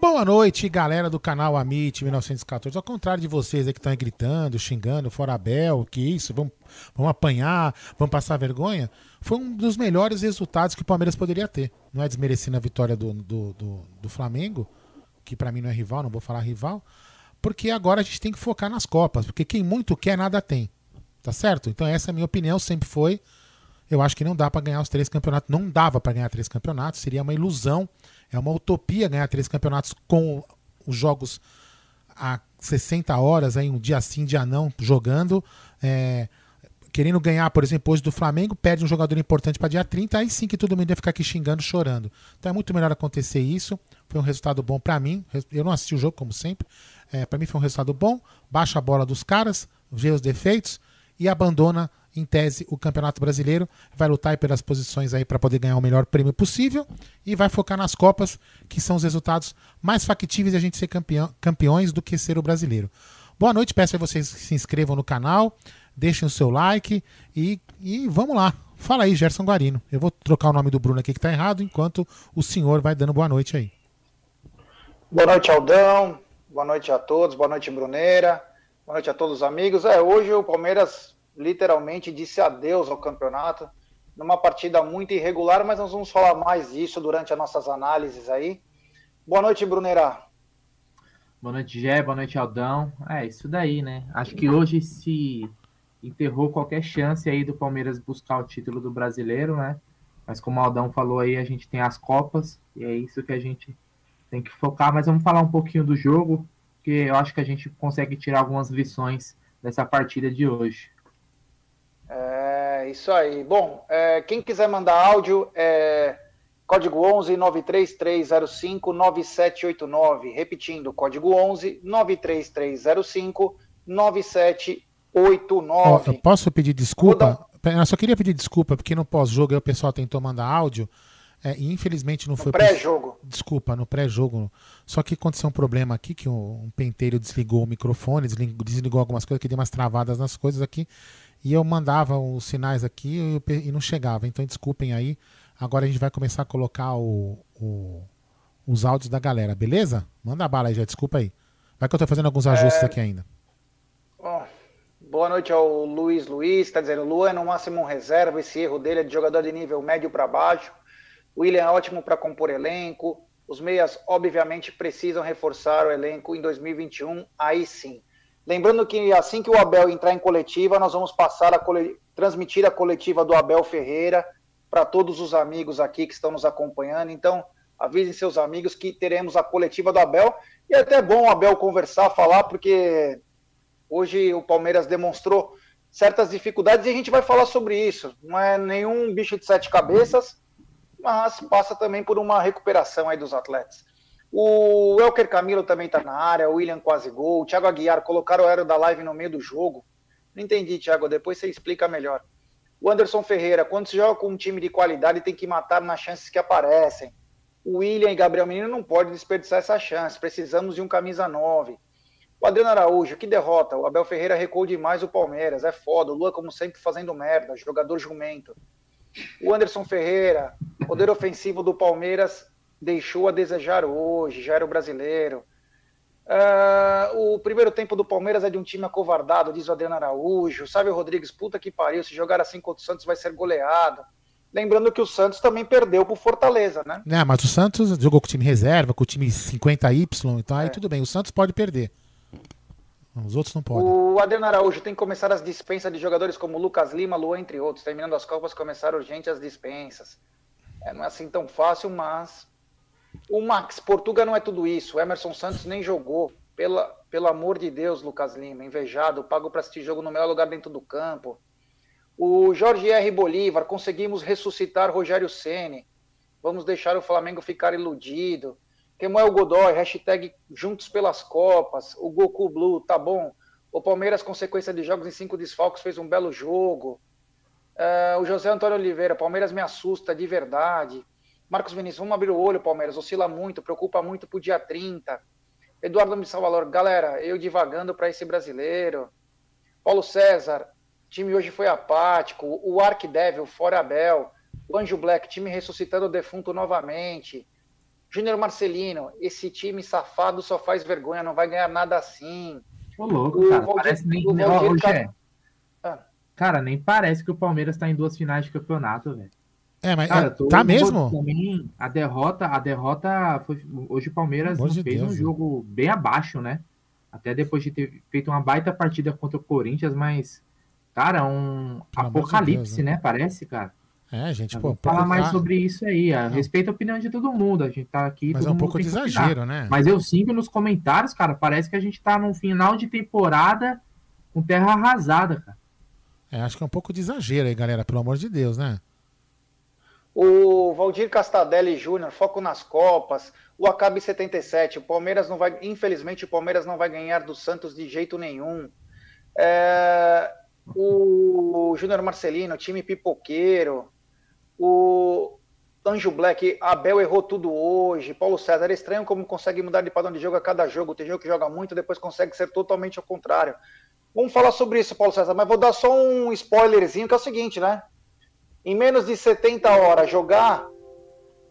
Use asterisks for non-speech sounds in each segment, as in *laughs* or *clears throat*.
Boa noite, galera do canal Amit 1914. Ao contrário de vocês aí que estão gritando, xingando, fora Abel, que isso, vamos, vamos apanhar, vamos passar vergonha. Foi um dos melhores resultados que o Palmeiras poderia ter. Não é desmerecendo a vitória do, do, do, do Flamengo, que para mim não é rival, não vou falar rival, porque agora a gente tem que focar nas Copas, porque quem muito quer, nada tem. Tá certo? Então essa é a minha opinião, sempre foi. Eu acho que não dá para ganhar os três campeonatos. Não dava para ganhar três campeonatos, seria uma ilusão é uma utopia ganhar três campeonatos com os jogos a 60 horas, aí, um dia sim, dia não, jogando. É, querendo ganhar, por exemplo, hoje do Flamengo, perde um jogador importante para dia 30, aí sim que todo mundo ia ficar aqui xingando, chorando. Então é muito melhor acontecer isso. Foi um resultado bom para mim. Eu não assisti o jogo, como sempre. É, para mim foi um resultado bom. Baixa a bola dos caras, vê os defeitos e abandona em tese, o Campeonato Brasileiro, vai lutar pelas posições aí para poder ganhar o melhor prêmio possível e vai focar nas Copas, que são os resultados mais factíveis de a gente ser campeão, campeões do que ser o brasileiro. Boa noite, peço a vocês que se inscrevam no canal, deixem o seu like e, e vamos lá. Fala aí, Gerson Guarino. Eu vou trocar o nome do Bruno aqui que está errado, enquanto o senhor vai dando boa noite aí. Boa noite, Aldão. Boa noite a todos. Boa noite, Bruneira. Boa noite a todos os amigos. É, hoje o Palmeiras literalmente disse adeus ao campeonato, numa partida muito irregular, mas nós vamos falar mais disso durante as nossas análises aí. Boa noite, Brunerá. Boa noite, Gé, boa noite, Aldão. É, isso daí, né? Acho que hoje se enterrou qualquer chance aí do Palmeiras buscar o título do brasileiro, né? Mas como o Aldão falou aí, a gente tem as Copas, e é isso que a gente tem que focar. Mas vamos falar um pouquinho do jogo, que eu acho que a gente consegue tirar algumas lições dessa partida de hoje. É isso aí. Bom, é, quem quiser mandar áudio é código 11 93305 9789. Repetindo, código 11 93305 9789. Oh, eu posso pedir desculpa? Eu só queria pedir desculpa, porque no pós-jogo o pessoal tentou mandar áudio. É, e infelizmente não no foi. pré-jogo. Desculpa, no pré-jogo. Só que aconteceu um problema aqui que um, um penteiro desligou o microfone, desligou, desligou algumas coisas, que deu umas travadas nas coisas aqui e eu mandava os sinais aqui e não chegava. Então desculpem aí. Agora a gente vai começar a colocar o, o, os áudios da galera, beleza? Manda bala aí já, desculpa aí. Vai que eu tô fazendo alguns ajustes é... aqui ainda. Bom, boa noite ao Luiz Luiz, está dizendo, Luan é no máximo um reserva, esse erro dele é de jogador de nível médio para baixo. O William é ótimo para compor elenco. Os meias, obviamente, precisam reforçar o elenco em 2021, aí sim. Lembrando que assim que o Abel entrar em coletiva, nós vamos passar a transmitir a coletiva do Abel Ferreira para todos os amigos aqui que estão nos acompanhando. Então, avisem seus amigos que teremos a coletiva do Abel. E é até bom o Abel conversar, falar, porque hoje o Palmeiras demonstrou certas dificuldades e a gente vai falar sobre isso. Não é nenhum bicho de sete cabeças, mas passa também por uma recuperação aí dos atletas. O Elker Camilo também está na área, o William quase gol, o Thiago Aguiar colocaram o aero da live no meio do jogo. Não entendi, Thiago, depois você explica melhor. O Anderson Ferreira, quando se joga com um time de qualidade, tem que matar nas chances que aparecem. O William e Gabriel Menino não podem desperdiçar essa chance. Precisamos de um camisa 9. O Adriano Araújo, que derrota. O Abel Ferreira recuou demais o Palmeiras. É foda. O Lua, como sempre, fazendo merda. Jogador jumento. O Anderson Ferreira, poder ofensivo do Palmeiras deixou a desejar hoje, já era o brasileiro. Uh, o primeiro tempo do Palmeiras é de um time acovardado, diz o Adriano Araújo. Sabe Rodrigues, puta que pariu, se jogar assim contra o Santos vai ser goleado. Lembrando que o Santos também perdeu pro Fortaleza, né? É, mas o Santos jogou com o time reserva, com o time 50Y, então aí é. tudo bem, o Santos pode perder. Os outros não podem. O Adriano Araújo tem que começar as dispensas de jogadores como Lucas Lima, Luan, entre outros. Terminando as Copas, começar urgente as dispensas. É, não é assim tão fácil, mas. O Max, Portugal não é tudo isso. O Emerson Santos nem jogou. Pela, pelo amor de Deus, Lucas Lima. Invejado, pago para assistir jogo no melhor lugar dentro do campo. O Jorge R. Bolívar, conseguimos ressuscitar Rogério Ceni. Vamos deixar o Flamengo ficar iludido. Kemuel Godoy, hashtag Juntos pelas Copas. O Goku Blue, tá bom. O Palmeiras, consequência de jogos em cinco desfalques, fez um belo jogo. Uh, o José Antônio Oliveira, Palmeiras me assusta de verdade. Marcos Vinícius, vamos abrir o olho, Palmeiras. Oscila muito, preocupa muito pro dia 30. Eduardo Missalvalor, galera, eu divagando para esse brasileiro. Paulo César, time hoje foi apático. O Ark Devil, fora Abel. O Anjo Black, time ressuscitando o defunto novamente. Júnior Marcelino, esse time safado só faz vergonha, não vai ganhar nada assim. Ô, louco, o cara, Valdir, parece nem... Valdir, ah. Cara, nem parece que o Palmeiras tá em duas finais de campeonato, velho. É, mas cara, é, tá mesmo? Também, a derrota, a derrota foi hoje o Palmeiras fez Deus, um jogo bem abaixo, né? Até depois de ter feito uma baita partida contra o Corinthians, mas cara, um Pelo apocalipse, de Deus, né? né? Parece, cara. É, gente, pô, falar mais sobre isso aí. A respeito à opinião de todo mundo. A gente tá aqui. Mas é um pouco de exagero, né? Mas eu sinto nos comentários, cara, parece que a gente tá num final de temporada com terra arrasada, cara. É, acho que é um pouco de exagero aí, galera, pelo amor de Deus, né? O Valdir Castadelli Júnior, foco nas Copas. O Acabe 77, o Palmeiras não vai. Infelizmente, o Palmeiras não vai ganhar do Santos de jeito nenhum. É, o Júnior Marcelino, time pipoqueiro. O Anjo Black, Abel errou tudo hoje. Paulo César, é estranho como consegue mudar de padrão de jogo a cada jogo. Tem jogo que joga muito, depois consegue ser totalmente ao contrário. Vamos falar sobre isso, Paulo César, mas vou dar só um spoilerzinho, que é o seguinte, né? Em menos de 70 horas jogar,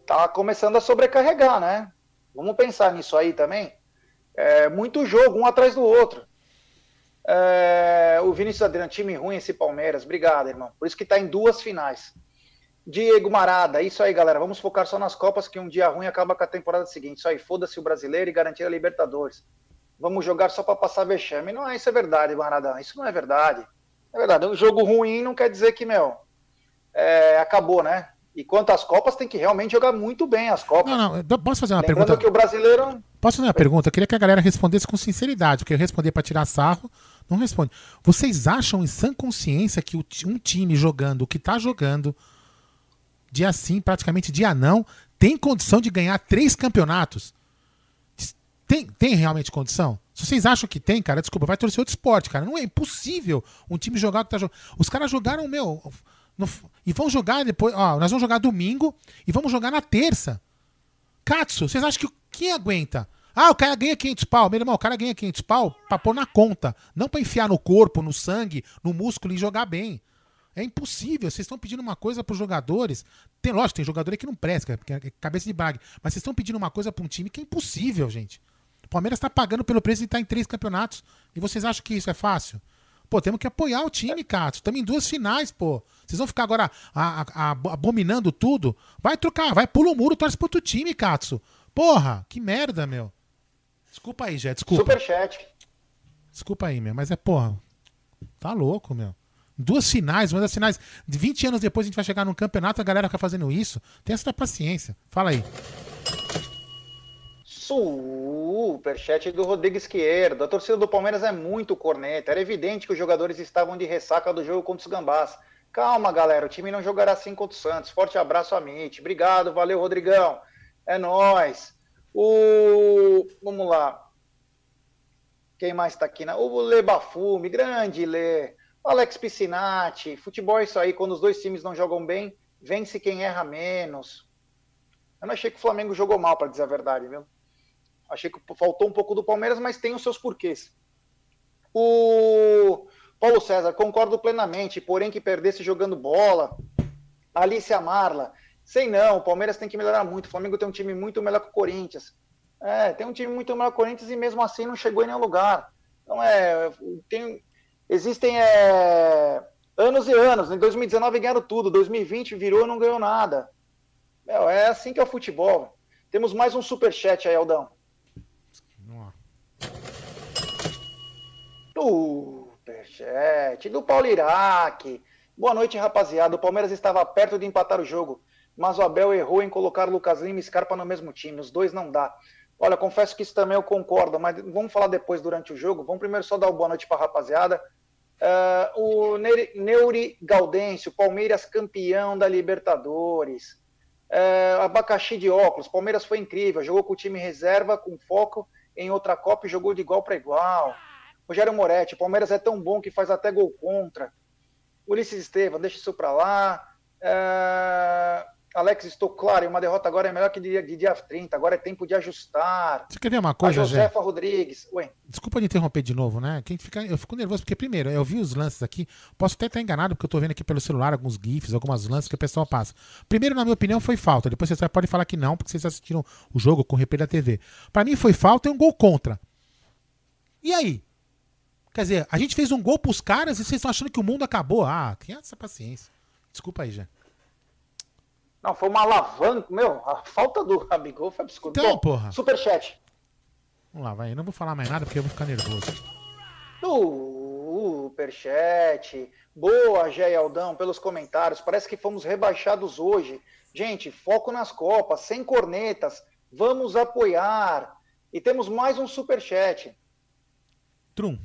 tá começando a sobrecarregar, né? Vamos pensar nisso aí também. É muito jogo, um atrás do outro. É, o Vinícius Adriano, time ruim esse Palmeiras. Obrigado, irmão. Por isso que tá em duas finais. Diego Marada, isso aí, galera. Vamos focar só nas Copas, que um dia ruim acaba com a temporada seguinte. Isso aí, foda-se o brasileiro e garantir a Libertadores. Vamos jogar só para passar vexame. Não é isso é verdade, Marada. Isso não é verdade. É verdade. Um jogo ruim não quer dizer que, meu, é, acabou, né? E quanto às Copas, tem que realmente jogar muito bem as Copas. Não, não, posso fazer uma Lembrando pergunta? que o brasileiro. Posso fazer uma pergunta? Eu queria que a galera respondesse com sinceridade, porque eu responder para tirar sarro, não responde. Vocês acham em sã consciência que um time jogando o que tá jogando, dia sim, praticamente dia não, tem condição de ganhar três campeonatos? Tem, tem realmente condição? Se vocês acham que tem, cara, desculpa, vai torcer outro esporte, cara. Não é impossível um time jogar o que tá jogando. Os caras jogaram, meu. No, e vão jogar depois. Ó, nós vamos jogar domingo e vamos jogar na terça. Katsu, vocês acham que quem aguenta? Ah, o cara ganha 500 pau. Meu irmão, o cara ganha 500 pau pra pôr na conta. Não pra enfiar no corpo, no sangue, no músculo e jogar bem. É impossível. Vocês estão pedindo uma coisa para os jogadores. Tem, lógico, tem jogador que não presta, é cabeça de bag. Mas vocês estão pedindo uma coisa para um time que é impossível, gente. O Palmeiras está pagando pelo preço de estar tá em três campeonatos. E vocês acham que isso é fácil? Pô, temos que apoiar o time, Cato. Estamos em duas finais, pô. Vocês vão ficar agora a, a, a, abominando tudo? Vai trocar, vai, pula o muro, torce pro outro time, Katsu. Porra, que merda, meu. Desculpa aí, Jé, desculpa. Superchat. Desculpa aí, meu, mas é, porra. Tá louco, meu. Duas finais, uma das finais. 20 anos depois a gente vai chegar num campeonato, a galera fica fazendo isso. Tem essa paciência. Fala aí. Superchat do Rodrigo Esquerdo. A torcida do Palmeiras é muito corneta. Era evidente que os jogadores estavam de ressaca do jogo contra os Gambás. Calma, galera. O time não jogará assim contra o Santos. Forte abraço, Amit. Obrigado, valeu, Rodrigão. É nós. O... Vamos lá. Quem mais está aqui? O Lê Bafume, grande Lê. Alex Piscinati, futebol é isso aí, quando os dois times não jogam bem, vence quem erra menos. Eu não achei que o Flamengo jogou mal, para dizer a verdade, viu? Achei que faltou um pouco do Palmeiras, mas tem os seus porquês. O Paulo César, concordo plenamente, porém que perdesse jogando bola. Alicia Marla, sei não, o Palmeiras tem que melhorar muito. O Flamengo tem um time muito melhor que o Corinthians. É, tem um time muito melhor que o Corinthians e mesmo assim não chegou em nenhum lugar. Então é, tem, Existem é, anos e anos. Em 2019 ganharam tudo, 2020 virou e não ganhou nada. Meu, é assim que é o futebol. Temos mais um super chat aí, Aldão. Superchat do Paulo Iraque. Boa noite, rapaziada. O Palmeiras estava perto de empatar o jogo, mas o Abel errou em colocar Lucas Lima e Scarpa no mesmo time. Os dois não dá. Olha, confesso que isso também eu concordo, mas vamos falar depois durante o jogo. Vamos primeiro só dar uma boa noite para a rapaziada. Uh, o Neuri Gaudêncio, Palmeiras campeão da Libertadores. Uh, abacaxi de óculos, Palmeiras foi incrível, jogou com o time reserva, com foco em outra Copa e jogou de igual para igual. Rogério Moretti, Palmeiras é tão bom que faz até gol contra. Ulisses Estevam, deixa isso para lá. Uh, Alex, estou claro, uma derrota agora é melhor que de, de dia 30, agora é tempo de ajustar. Você quer ver uma coisa, a Josefa Zé? Rodrigues. Ué. Desculpa de interromper de novo, né? Quem fica, eu fico nervoso, porque primeiro, eu vi os lances aqui, posso até estar enganado, porque eu estou vendo aqui pelo celular alguns GIFs, algumas lances que o pessoal passa. Primeiro, na minha opinião, foi falta. Depois você pode falar que não, porque vocês assistiram o jogo com o replay da TV. Para mim foi falta e um gol contra. E aí? Quer dizer, a gente fez um gol pros caras e vocês estão achando que o mundo acabou. Ah, tem essa paciência. Desculpa aí, já. Não, foi uma alavanca. Meu, a falta do Gabigol foi absurda. Então, Bom, porra. Superchat. Vamos lá, vai. Eu não vou falar mais nada porque eu vou ficar nervoso. Superchat. Boa, Gé Aldão, pelos comentários. Parece que fomos rebaixados hoje. Gente, foco nas Copas, sem cornetas. Vamos apoiar. E temos mais um superchat. Trum.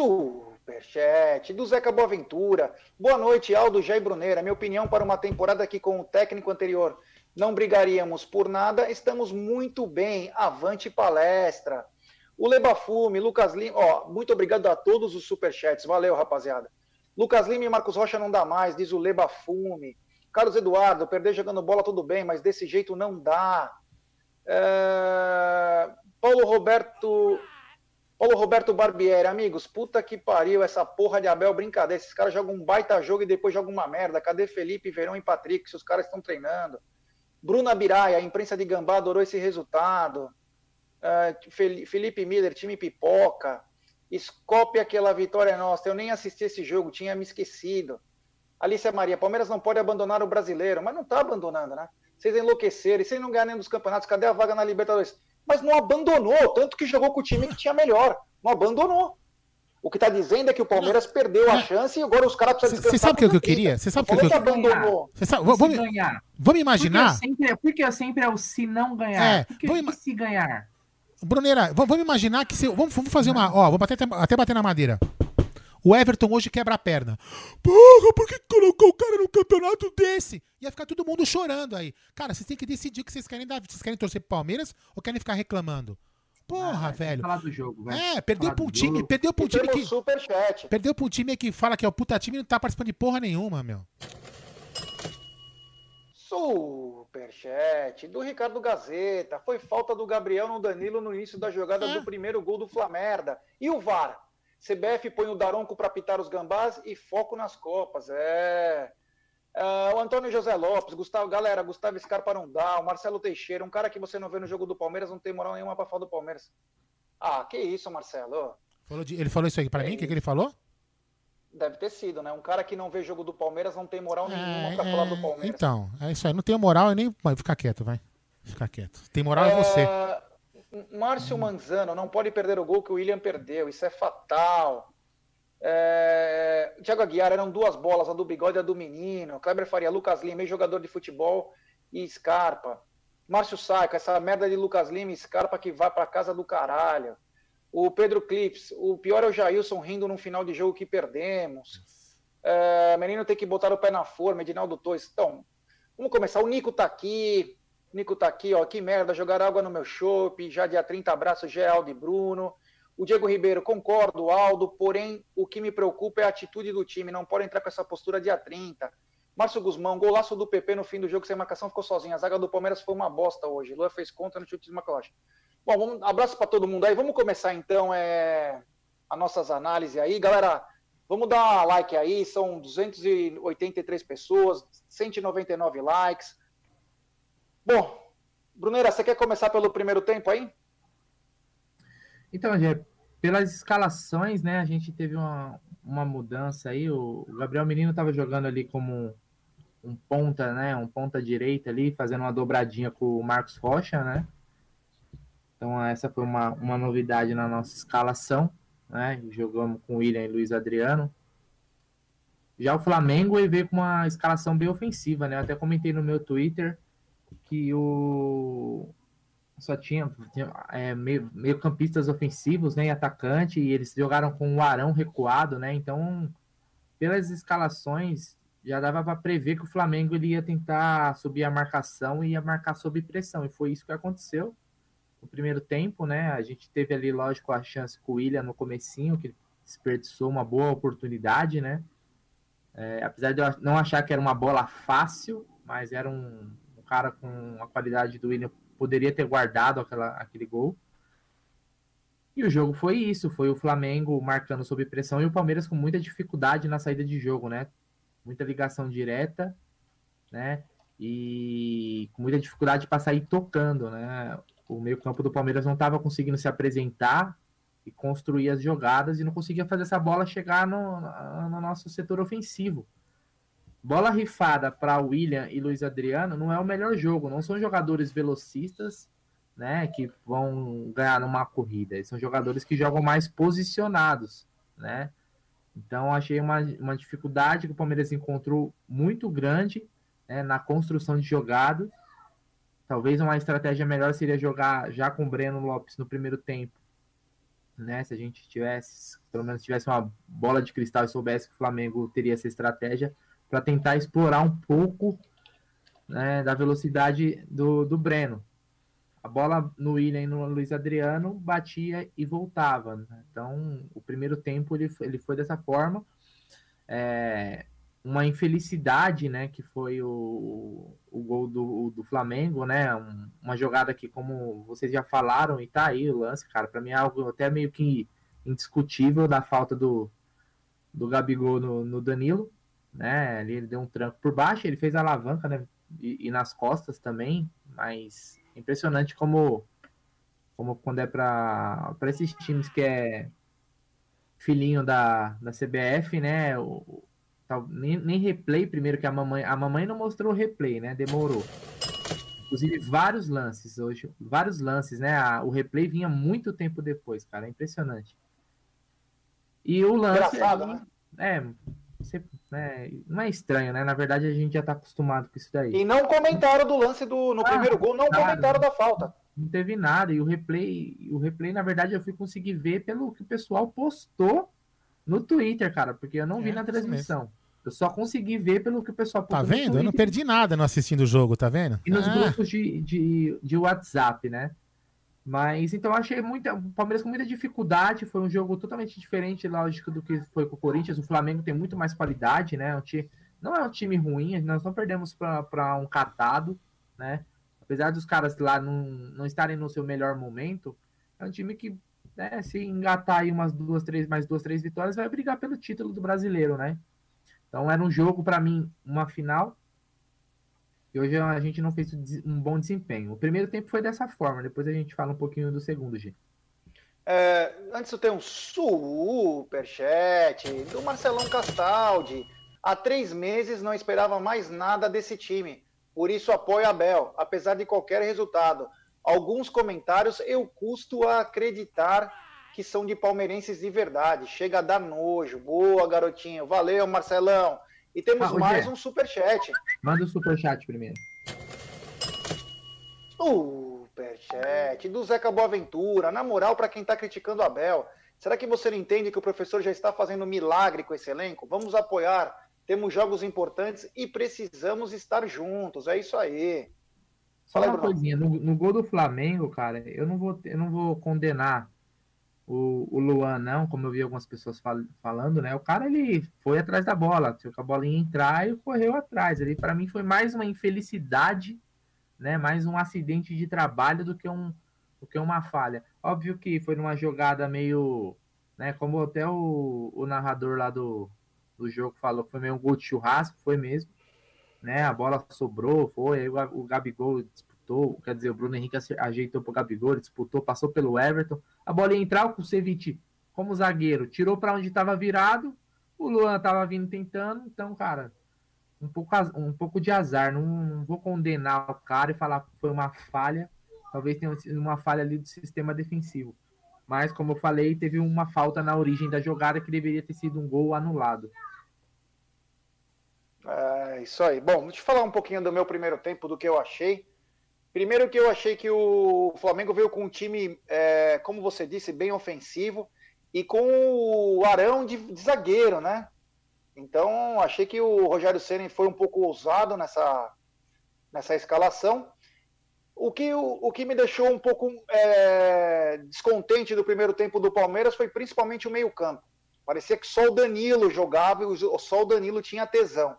Su Superchat do Zeca Boaventura. Boa noite, Aldo Jair Bruneira. Minha opinião para uma temporada que com o técnico anterior não brigaríamos por nada, estamos muito bem. Avante palestra. O Lebafume, Lucas Lima. Ó, muito obrigado a todos os superchats. Valeu, rapaziada. Lucas Lima e Marcos Rocha não dá mais, diz o Lebafume. Carlos Eduardo, perder jogando bola tudo bem, mas desse jeito não dá. É... Paulo Roberto Paulo Roberto Barbieri, amigos, puta que pariu essa porra de Abel brincadeira. Esses caras jogam um baita jogo e depois jogam uma merda. Cadê Felipe, Verão e Patrick se os caras estão treinando? Bruna Biraia, a imprensa de Gambá adorou esse resultado. Uh, Felipe Miller, time pipoca. Scope, aquela vitória nossa. Eu nem assisti esse jogo, tinha me esquecido. Alicia Maria, Palmeiras não pode abandonar o brasileiro, mas não tá abandonando, né? Vocês enlouqueceram, e vocês não ganham dos campeonatos, cadê a vaga na Libertadores? Mas não abandonou, tanto que jogou com o time que tinha melhor. Não abandonou. O que está dizendo é que o Palmeiras não. perdeu a chance e agora os caras precisam descansar. Você sabe o que eu queria? Você sabe o que eu queria? abandonou. Sabe, vamos, ganhar. vamos imaginar. Porque eu, sempre, porque sempre é o se não ganhar. É, porque vamos, se ganhar. Bruneira, vamos imaginar que se, vamos, vamos fazer uma. Ó, vamos até, até bater na madeira. O Everton hoje quebra a perna. Porra, por que colocou o cara num campeonato desse? Ia ficar todo mundo chorando aí. Cara, vocês têm que decidir o que vocês querem dar. Vocês querem torcer pro Palmeiras ou querem ficar reclamando? Porra, ah, velho. Falar do jogo, velho. É, perdeu pra um time, jogo. perdeu pra um time que. Superchat. Perdeu pra um time que fala que é o puta time e não tá participando de porra nenhuma, meu. Superchat do Ricardo Gazeta. Foi falta do Gabriel no Danilo no início da jogada é. do primeiro gol do Flamerda. E o VAR? CBF põe o Daronco para pitar os gambás e foco nas Copas. É. Uh, o Antônio José Lopes, Gustavo, galera, Gustavo Scarpa não dá, o Marcelo Teixeira, um cara que você não vê no jogo do Palmeiras, não tem moral nenhuma para falar do Palmeiras. Ah, que isso, Marcelo. Falou de, ele falou isso aí para é, mim? O que, que ele falou? Deve ter sido, né? Um cara que não vê jogo do Palmeiras não tem moral nenhuma é, pra é, falar do Palmeiras. Então, é isso aí. Não tenho moral e nem. Vai ficar quieto, vai. Fica quieto. Tem moral é, é você. Márcio Manzano não pode perder o gol que o William perdeu, isso é fatal. É... Thiago Aguiar eram duas bolas, a do bigode e a do menino. Kleber Faria, Lucas Lima, jogador de futebol e Scarpa. Márcio Saico, essa merda de Lucas Lima e Scarpa que vai para casa do caralho. O Pedro Clips, o pior é o Jailson rindo no final de jogo que perdemos. É... Menino tem que botar o pé na forma, Edinaldo Torres. Então, vamos começar. O Nico tá aqui, Nico tá aqui, ó. Que merda, jogar água no meu chope. Já dia 30, abraço, Geraldo e Bruno. O Diego Ribeiro, concordo, Aldo, porém o que me preocupa é a atitude do time. Não pode entrar com essa postura dia 30. Márcio Guzmão, golaço do PP no fim do jogo sem marcação, ficou sozinho. A zaga do Palmeiras foi uma bosta hoje. Lua fez conta no chute de Macaloche. Bom, vamos, abraço para todo mundo aí. Vamos começar então é, as nossas análises aí. Galera, vamos dar like aí. São 283 pessoas, 199 likes. Bom, Brunera, você quer começar pelo primeiro tempo aí? Então, Gê, pelas escalações, né, a gente teve uma, uma mudança aí. O Gabriel Menino estava jogando ali como um ponta, né, um ponta direita ali, fazendo uma dobradinha com o Marcos Rocha, né? Então essa foi uma, uma novidade na nossa escalação, né? Jogamos com William e Luiz Adriano. Já o Flamengo veio com uma escalação bem ofensiva, né? Eu até comentei no meu Twitter que o só tinha, tinha é, meio, meio, campistas ofensivos, né, atacante, e eles jogaram com o Arão recuado, né? Então, pelas escalações, já dava para prever que o Flamengo ele ia tentar subir a marcação e ia marcar sob pressão, e foi isso que aconteceu no primeiro tempo, né? A gente teve ali, lógico, a chance com o William no comecinho, que desperdiçou uma boa oportunidade, né? É, apesar de eu não achar que era uma bola fácil, mas era um cara com a qualidade do William, poderia ter guardado aquela, aquele gol. E o jogo foi isso, foi o Flamengo marcando sob pressão e o Palmeiras com muita dificuldade na saída de jogo, né? Muita ligação direta, né? E com muita dificuldade para sair tocando, né? O meio-campo do Palmeiras não estava conseguindo se apresentar e construir as jogadas e não conseguia fazer essa bola chegar no, no nosso setor ofensivo. Bola rifada para William e Luiz Adriano não é o melhor jogo, não são jogadores velocistas, né, que vão ganhar numa corrida. São jogadores que jogam mais posicionados, né? Então achei uma, uma dificuldade que o Palmeiras encontrou muito grande né, na construção de jogadas. Talvez uma estratégia melhor seria jogar já com o Breno Lopes no primeiro tempo né? Se a gente tivesse, pelo menos tivesse uma bola de cristal e soubesse que o Flamengo teria essa estratégia para tentar explorar um pouco né, da velocidade do, do Breno. A bola no William e no Luiz Adriano batia e voltava. Né? Então, o primeiro tempo ele, ele foi dessa forma. É, uma infelicidade, né, que foi o, o gol do, do Flamengo, né, um, uma jogada que, como vocês já falaram, e tá aí o lance, cara, para mim é algo até meio que indiscutível da falta do, do Gabigol no, no Danilo, né, ali ele deu um tranco por baixo, ele fez a alavanca, né, e, e nas costas também, mas impressionante como, como quando é para esses times que é filhinho da, da CBF, né, o, Tal, nem, nem replay primeiro que a mamãe. A mamãe não mostrou o replay, né? Demorou. Inclusive, vários lances hoje. Vários lances, né? A, o replay vinha muito tempo depois, cara. É impressionante. E o lance. Engraçado, né? É, você, né, não é estranho, né? Na verdade, a gente já tá acostumado com isso daí. E não comentaram do lance do no ah, primeiro gol, não nada, comentaram da falta. Não teve nada. E o replay, o replay, na verdade, eu fui conseguir ver pelo que o pessoal postou no Twitter, cara, porque eu não é, vi na transmissão. Eu só consegui ver pelo que o pessoal Tá vendo? Eu não perdi nada no assistindo o jogo, tá vendo? E nos ah. grupos de, de, de WhatsApp, né? Mas então achei muita. O Palmeiras com muita dificuldade. Foi um jogo totalmente diferente, lógico, do que foi com o Corinthians. O Flamengo tem muito mais qualidade, né? Um time, não é um time ruim, nós não perdemos para um catado, né? Apesar dos caras lá não, não estarem no seu melhor momento, é um time que, né, se engatar aí umas duas, três, mais duas, três vitórias, vai brigar pelo título do brasileiro, né? Então era um jogo, para mim, uma final. E hoje a gente não fez um bom desempenho. O primeiro tempo foi dessa forma, depois a gente fala um pouquinho do segundo, G. É, antes eu tenho um superchat do Marcelão Castaldi. Há três meses não esperava mais nada desse time. Por isso apoio Abel, apesar de qualquer resultado. Alguns comentários eu custo a acreditar que são de palmeirenses de verdade. Chega a dar nojo. Boa, garotinho. Valeu, Marcelão. E temos ah, mais um superchat. Manda o superchat primeiro. Superchat do Zeca Boaventura. Na moral, para quem tá criticando o Abel, será que você não entende que o professor já está fazendo milagre com esse elenco? Vamos apoiar. Temos jogos importantes e precisamos estar juntos. É isso aí. Só Fala, uma Bruno. coisinha, no, no, gol do Flamengo, cara, eu não vou, eu não vou condenar o, o Luan não, como eu vi algumas pessoas fal falando, né? O cara ele foi atrás da bola, tinha que a bola ia entrar e correu atrás. Ele para mim foi mais uma infelicidade, né? Mais um acidente de trabalho do que um do que uma falha. Óbvio que foi numa jogada meio, né? Como até o, o narrador lá do, do jogo falou, foi meio um gol de churrasco, foi mesmo, né? A bola sobrou, foi aí o, o Gabigol disputou, quer dizer, o Bruno Henrique ajeitou pro Gabigol, disputou, passou pelo Everton, a bola ia entrar, o Cevic, como zagueiro, tirou para onde estava virado, o Luan estava vindo tentando, então, cara, um pouco, um pouco de azar, não, não, vou condenar o cara e falar que foi uma falha, talvez tenha sido uma falha ali do sistema defensivo. Mas, como eu falei, teve uma falta na origem da jogada que deveria ter sido um gol anulado. É, isso aí. Bom, deixa eu falar um pouquinho do meu primeiro tempo, do que eu achei. Primeiro que eu achei que o Flamengo veio com um time, é, como você disse, bem ofensivo e com o Arão de, de zagueiro, né? Então, achei que o Rogério Ceni foi um pouco ousado nessa, nessa escalação. O que, o, o que me deixou um pouco é, descontente do primeiro tempo do Palmeiras foi principalmente o meio-campo. Parecia que só o Danilo jogava e só o Danilo tinha tesão.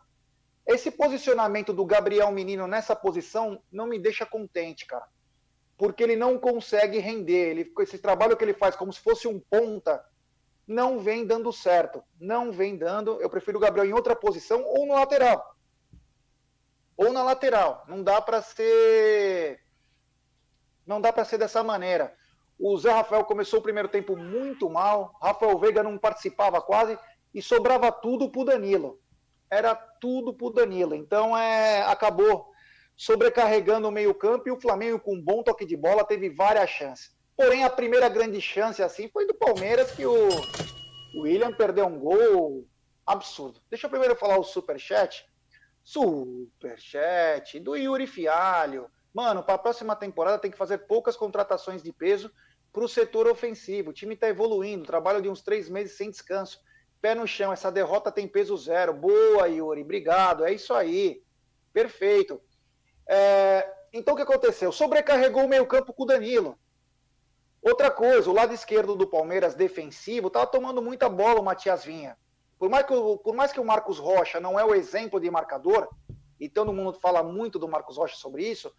Esse posicionamento do Gabriel Menino nessa posição não me deixa contente, cara. Porque ele não consegue render. Ele, esse trabalho que ele faz como se fosse um ponta, não vem dando certo. Não vem dando. Eu prefiro o Gabriel em outra posição ou no lateral. Ou na lateral. Não dá para ser. Não dá para ser dessa maneira. O Zé Rafael começou o primeiro tempo muito mal. Rafael Veiga não participava quase e sobrava tudo pro Danilo era tudo para o Danilo. Então é, acabou sobrecarregando o meio-campo e o Flamengo, com um bom toque de bola, teve várias chances. Porém, a primeira grande chance assim foi do Palmeiras, que o, William perdeu um gol absurdo. Deixa eu primeiro falar o superchat. Superchat do Yuri Fialho. Mano, para a próxima temporada tem que fazer poucas contratações de peso para o setor ofensivo. O time está evoluindo, trabalho de uns três meses sem descanso pé no chão, essa derrota tem peso zero. Boa, Yuri, obrigado. É isso aí. Perfeito. É, então o que aconteceu? Sobrecarregou o meio-campo com o Danilo. Outra coisa, o lado esquerdo do Palmeiras defensivo estava tomando muita bola o Matias Vinha. Por mais, que o, por mais que o Marcos Rocha não é o exemplo de marcador, e todo mundo fala muito do Marcos Rocha sobre isso,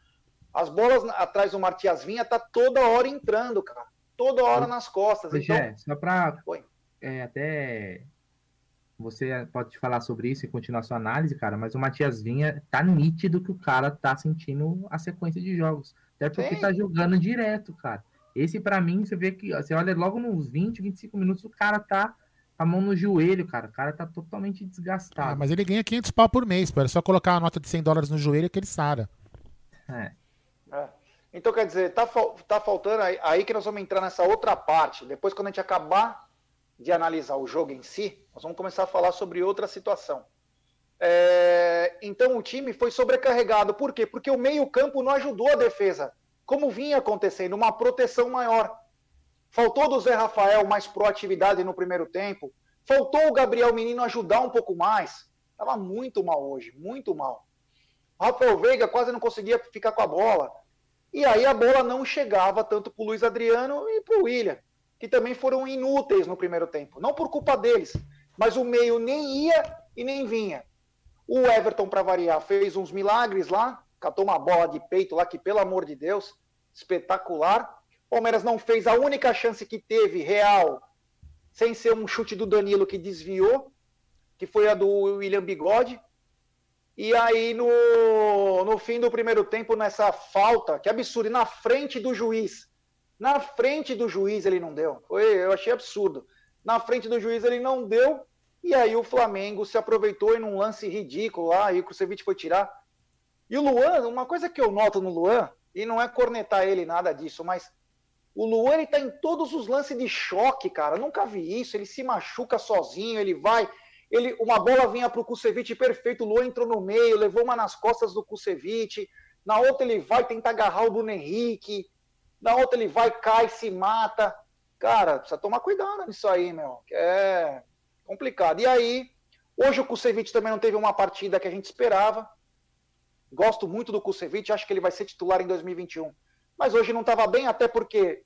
as bolas atrás do Matias Vinha tá toda hora entrando, cara. Toda hora nas costas. Então... É, só para é, até você pode falar sobre isso e continuar sua análise, cara, mas o Matias Vinha tá nítido que o cara tá sentindo a sequência de jogos. Até porque Sim. tá jogando direto, cara. Esse, para mim, você vê que você olha logo nos 20, 25 minutos, o cara tá a mão no joelho, cara. O cara tá totalmente desgastado. Ah, mas ele ganha 500 pau por mês, pô. É só colocar uma nota de 100 dólares no joelho que ele sara. É. é. Então, quer dizer, tá, tá faltando aí, aí que nós vamos entrar nessa outra parte. Depois, quando a gente acabar de analisar o jogo em si, nós vamos começar a falar sobre outra situação. É, então o time foi sobrecarregado. Por quê? Porque o meio-campo não ajudou a defesa, como vinha acontecendo, uma proteção maior. Faltou do Zé Rafael mais proatividade no primeiro tempo. Faltou o Gabriel Menino ajudar um pouco mais. Estava muito mal hoje, muito mal. Rafael Veiga quase não conseguia ficar com a bola. E aí a bola não chegava tanto para o Luiz Adriano e para o William que também foram inúteis no primeiro tempo. Não por culpa deles, mas o meio nem ia e nem vinha. O Everton, para variar, fez uns milagres lá, catou uma bola de peito lá, que pelo amor de Deus, espetacular. O Palmeiras não fez a única chance que teve, real, sem ser um chute do Danilo que desviou, que foi a do William Bigode. E aí, no, no fim do primeiro tempo, nessa falta, que absurdo, na frente do juiz, na frente do juiz ele não deu. Foi, eu achei absurdo. Na frente do juiz ele não deu. E aí o Flamengo se aproveitou em um lance ridículo lá, e o Kusevich foi tirar. E o Luan, uma coisa que eu noto no Luan, e não é cornetar ele nada disso, mas o Luan ele tá em todos os lances de choque, cara. nunca vi isso. Ele se machuca sozinho, ele vai. Ele, uma bola vinha pro Kusevich perfeito, o Luan entrou no meio, levou uma nas costas do Kusevich. Na outra ele vai tentar agarrar o Bruno Henrique. Na outra ele vai, cai, se mata. Cara, precisa tomar cuidado nisso aí, meu. É complicado. E aí, hoje o Kusevich também não teve uma partida que a gente esperava. Gosto muito do Kusevich, acho que ele vai ser titular em 2021. Mas hoje não estava bem, até porque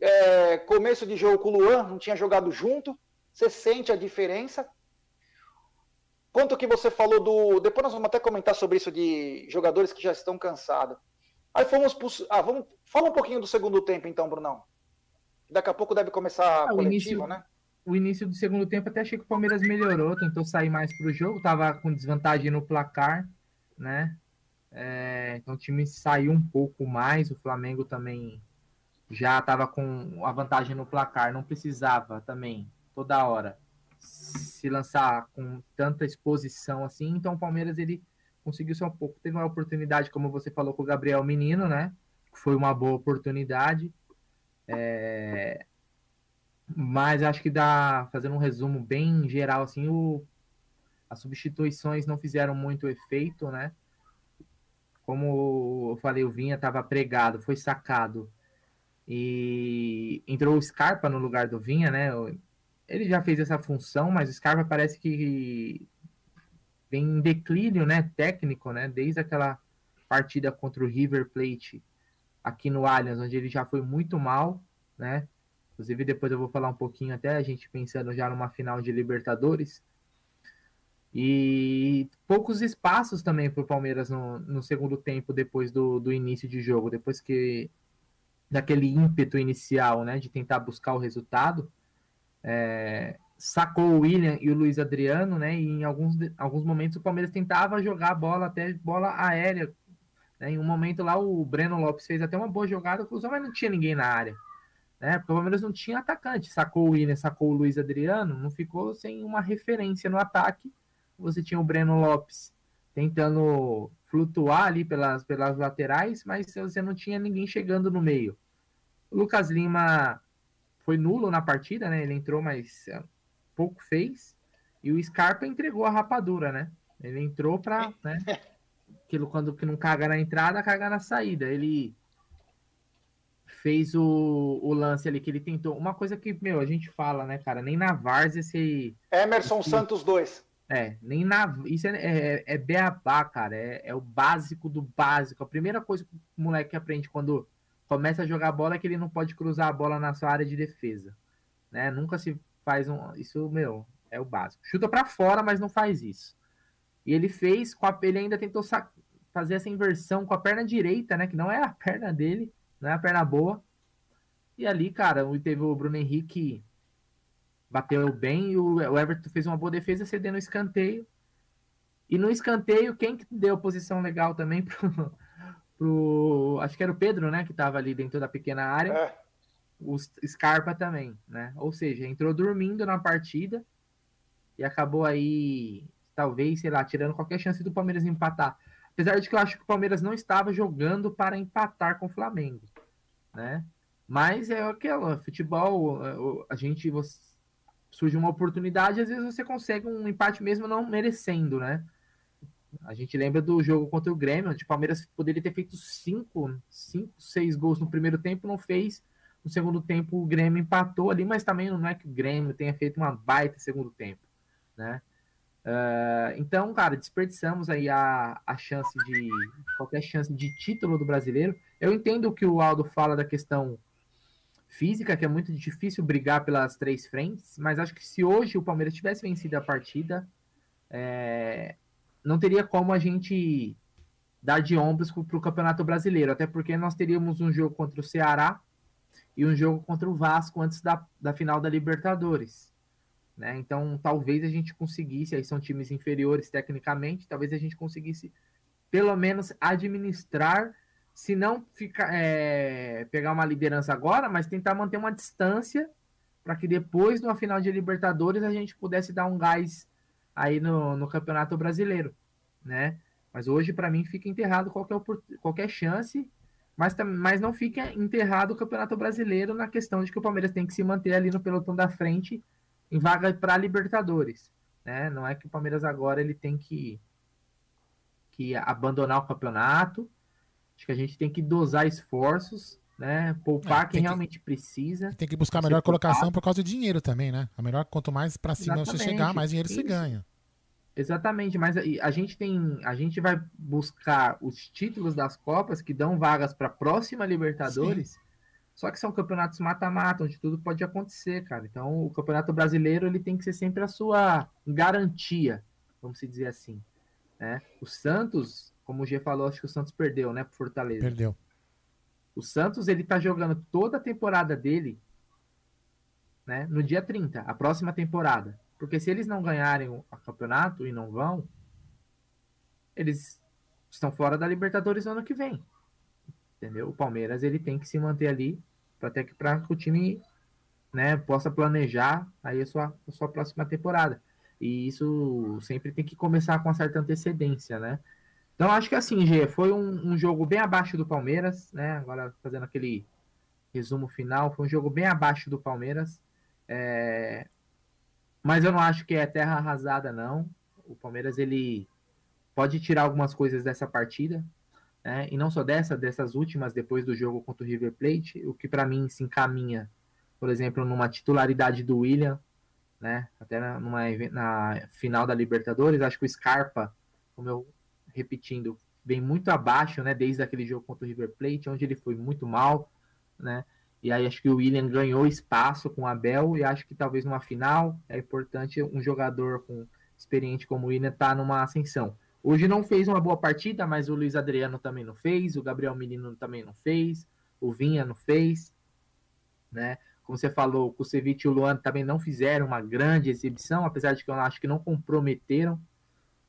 é, começo de jogo com o Luan, não tinha jogado junto. Você sente a diferença. Quanto que você falou do. Depois nós vamos até comentar sobre isso de jogadores que já estão cansados. Aí fomos pro... Ah, vamos... Fala um pouquinho do segundo tempo, então, Brunão. Daqui a pouco deve começar a ah, início, né? O início do segundo tempo até achei que o Palmeiras melhorou, tentou sair mais para o jogo, tava com desvantagem no placar, né? É, então o time saiu um pouco mais, o Flamengo também já estava com a vantagem no placar, não precisava também toda hora se lançar com tanta exposição assim, então o Palmeiras ele conseguiu ser um pouco. Teve uma oportunidade, como você falou, com o Gabriel Menino, né? foi uma boa oportunidade. É, mas acho que dá, fazendo um resumo bem geral, assim, o, as substituições não fizeram muito efeito, né? Como eu falei, o Vinha estava pregado, foi sacado e entrou o Scarpa no lugar do Vinha, né? Ele já fez essa função, mas o Scarpa parece que vem em declínio, né? Técnico, né? Desde aquela partida contra o River Plate aqui no Allianz, onde ele já foi muito mal, né? Inclusive, depois eu vou falar um pouquinho até a gente pensando já numa final de Libertadores. E poucos espaços também para o Palmeiras no, no, segundo tempo, depois do, do início de jogo, depois que daquele ímpeto inicial, né, de tentar buscar o resultado, é, sacou o William e o Luiz Adriano, né, e em alguns, alguns momentos o Palmeiras tentava jogar a bola, até bola aérea. Né, em um momento lá o Breno Lopes fez até uma boa jogada, cruzou, mas não tinha ninguém na área né? Porque o Palmeiras não tinha atacante, sacou o William, sacou o Luiz Adriano, não ficou sem uma referência no ataque. Você tinha o Breno Lopes tentando flutuar ali pelas, pelas laterais, mas você não tinha ninguém chegando no meio. O Lucas Lima foi nulo na partida, né? Ele entrou, mas pouco fez. E o Scarpa entregou a rapadura, né? Ele entrou para, né? *laughs* Aquilo quando que não caga na entrada, caga na saída. Ele fez o, o lance ali que ele tentou. Uma coisa que, meu, a gente fala, né, cara? Nem na Várzea esse. Emerson esse, Santos 2. É, nem na. Isso é, é, é beabá, cara. É, é o básico do básico. A primeira coisa que o moleque aprende quando começa a jogar bola é que ele não pode cruzar a bola na sua área de defesa. Né? Nunca se faz um. Isso, meu, é o básico. Chuta para fora, mas não faz isso. E ele fez, com a, ele ainda tentou fazer essa inversão com a perna direita, né? Que não é a perna dele não é a perna boa. E ali, cara, teve o Bruno Henrique bateu bem e o Everton fez uma boa defesa cedendo o escanteio. E no escanteio, quem que deu posição legal também pro, *laughs* pro acho que era o Pedro, né, que estava ali dentro da pequena área. É. O Scarpa também, né? Ou seja, entrou dormindo na partida e acabou aí, talvez, sei lá, tirando qualquer chance do Palmeiras empatar. Apesar de que eu acho que o Palmeiras não estava jogando para empatar com o Flamengo, né? Mas é aquela, futebol, é, a gente você, surge uma oportunidade, às vezes você consegue um empate mesmo não merecendo, né? A gente lembra do jogo contra o Grêmio, onde o Palmeiras poderia ter feito cinco, cinco, seis gols no primeiro tempo, não fez. No segundo tempo o Grêmio empatou ali, mas também não é que o Grêmio tenha feito uma baita segundo tempo, né? Uh, então, cara, desperdiçamos aí a, a chance de qualquer chance de título do brasileiro. Eu entendo que o Aldo fala da questão física, que é muito difícil brigar pelas três frentes, mas acho que se hoje o Palmeiras tivesse vencido a partida, é, não teria como a gente dar de ombros para o Campeonato Brasileiro, até porque nós teríamos um jogo contra o Ceará e um jogo contra o Vasco antes da, da final da Libertadores. Né? Então, talvez a gente conseguisse, aí são times inferiores tecnicamente, talvez a gente conseguisse pelo menos administrar, se não ficar, é, pegar uma liderança agora, mas tentar manter uma distância para que depois, numa final de Libertadores, a gente pudesse dar um gás aí no, no Campeonato Brasileiro, né? Mas hoje, para mim, fica enterrado qualquer, qualquer chance, mas, mas não fica enterrado o Campeonato Brasileiro na questão de que o Palmeiras tem que se manter ali no pelotão da frente em vaga para Libertadores. Né? Não é que o Palmeiras agora ele tem que, que abandonar o campeonato. Acho que a gente tem que dosar esforços, né? Poupar é, quem que, realmente precisa. Tem que buscar a melhor colocação por causa do dinheiro também, né? A melhor, quanto mais para cima Exatamente. você chegar, mais dinheiro Isso. você ganha. Exatamente, mas a gente tem, a gente vai buscar os títulos das copas que dão vagas para a próxima Libertadores. Sim. Só que são campeonatos mata-mata, onde tudo pode acontecer, cara. Então, o campeonato brasileiro ele tem que ser sempre a sua garantia, vamos dizer assim. Né? O Santos, como o G falou, acho que o Santos perdeu, né, pro Fortaleza. Perdeu. O Santos, ele tá jogando toda a temporada dele, né, no dia 30, a próxima temporada. Porque se eles não ganharem o campeonato e não vão, eles estão fora da Libertadores no ano que vem entendeu? O Palmeiras ele tem que se manter ali para até que para que o time né, possa planejar aí a sua, a sua próxima temporada. E isso sempre tem que começar com uma certa antecedência, né? Então acho que assim, Gê, foi um, um, jogo bem abaixo do Palmeiras, né? Agora fazendo aquele resumo final, foi um jogo bem abaixo do Palmeiras. É... Mas eu não acho que é terra arrasada, não. O Palmeiras ele pode tirar algumas coisas dessa partida, né? E não só dessa, dessas últimas depois do jogo contra o River Plate, o que para mim se encaminha, por exemplo, numa titularidade do William, né? Até numa, na final da Libertadores, acho que o Scarpa, como eu repetindo, vem muito abaixo, né? Desde aquele jogo contra o River Plate, onde ele foi muito mal, né? E aí acho que o William ganhou espaço com o Abel e acho que talvez numa final é importante um jogador com experiente como o William tá numa ascensão. Hoje não fez uma boa partida, mas o Luiz Adriano também não fez, o Gabriel Menino também não fez, o Vinha não fez, né? Como você falou, o Kusevich e o Luan também não fizeram uma grande exibição, apesar de que eu acho que não comprometeram,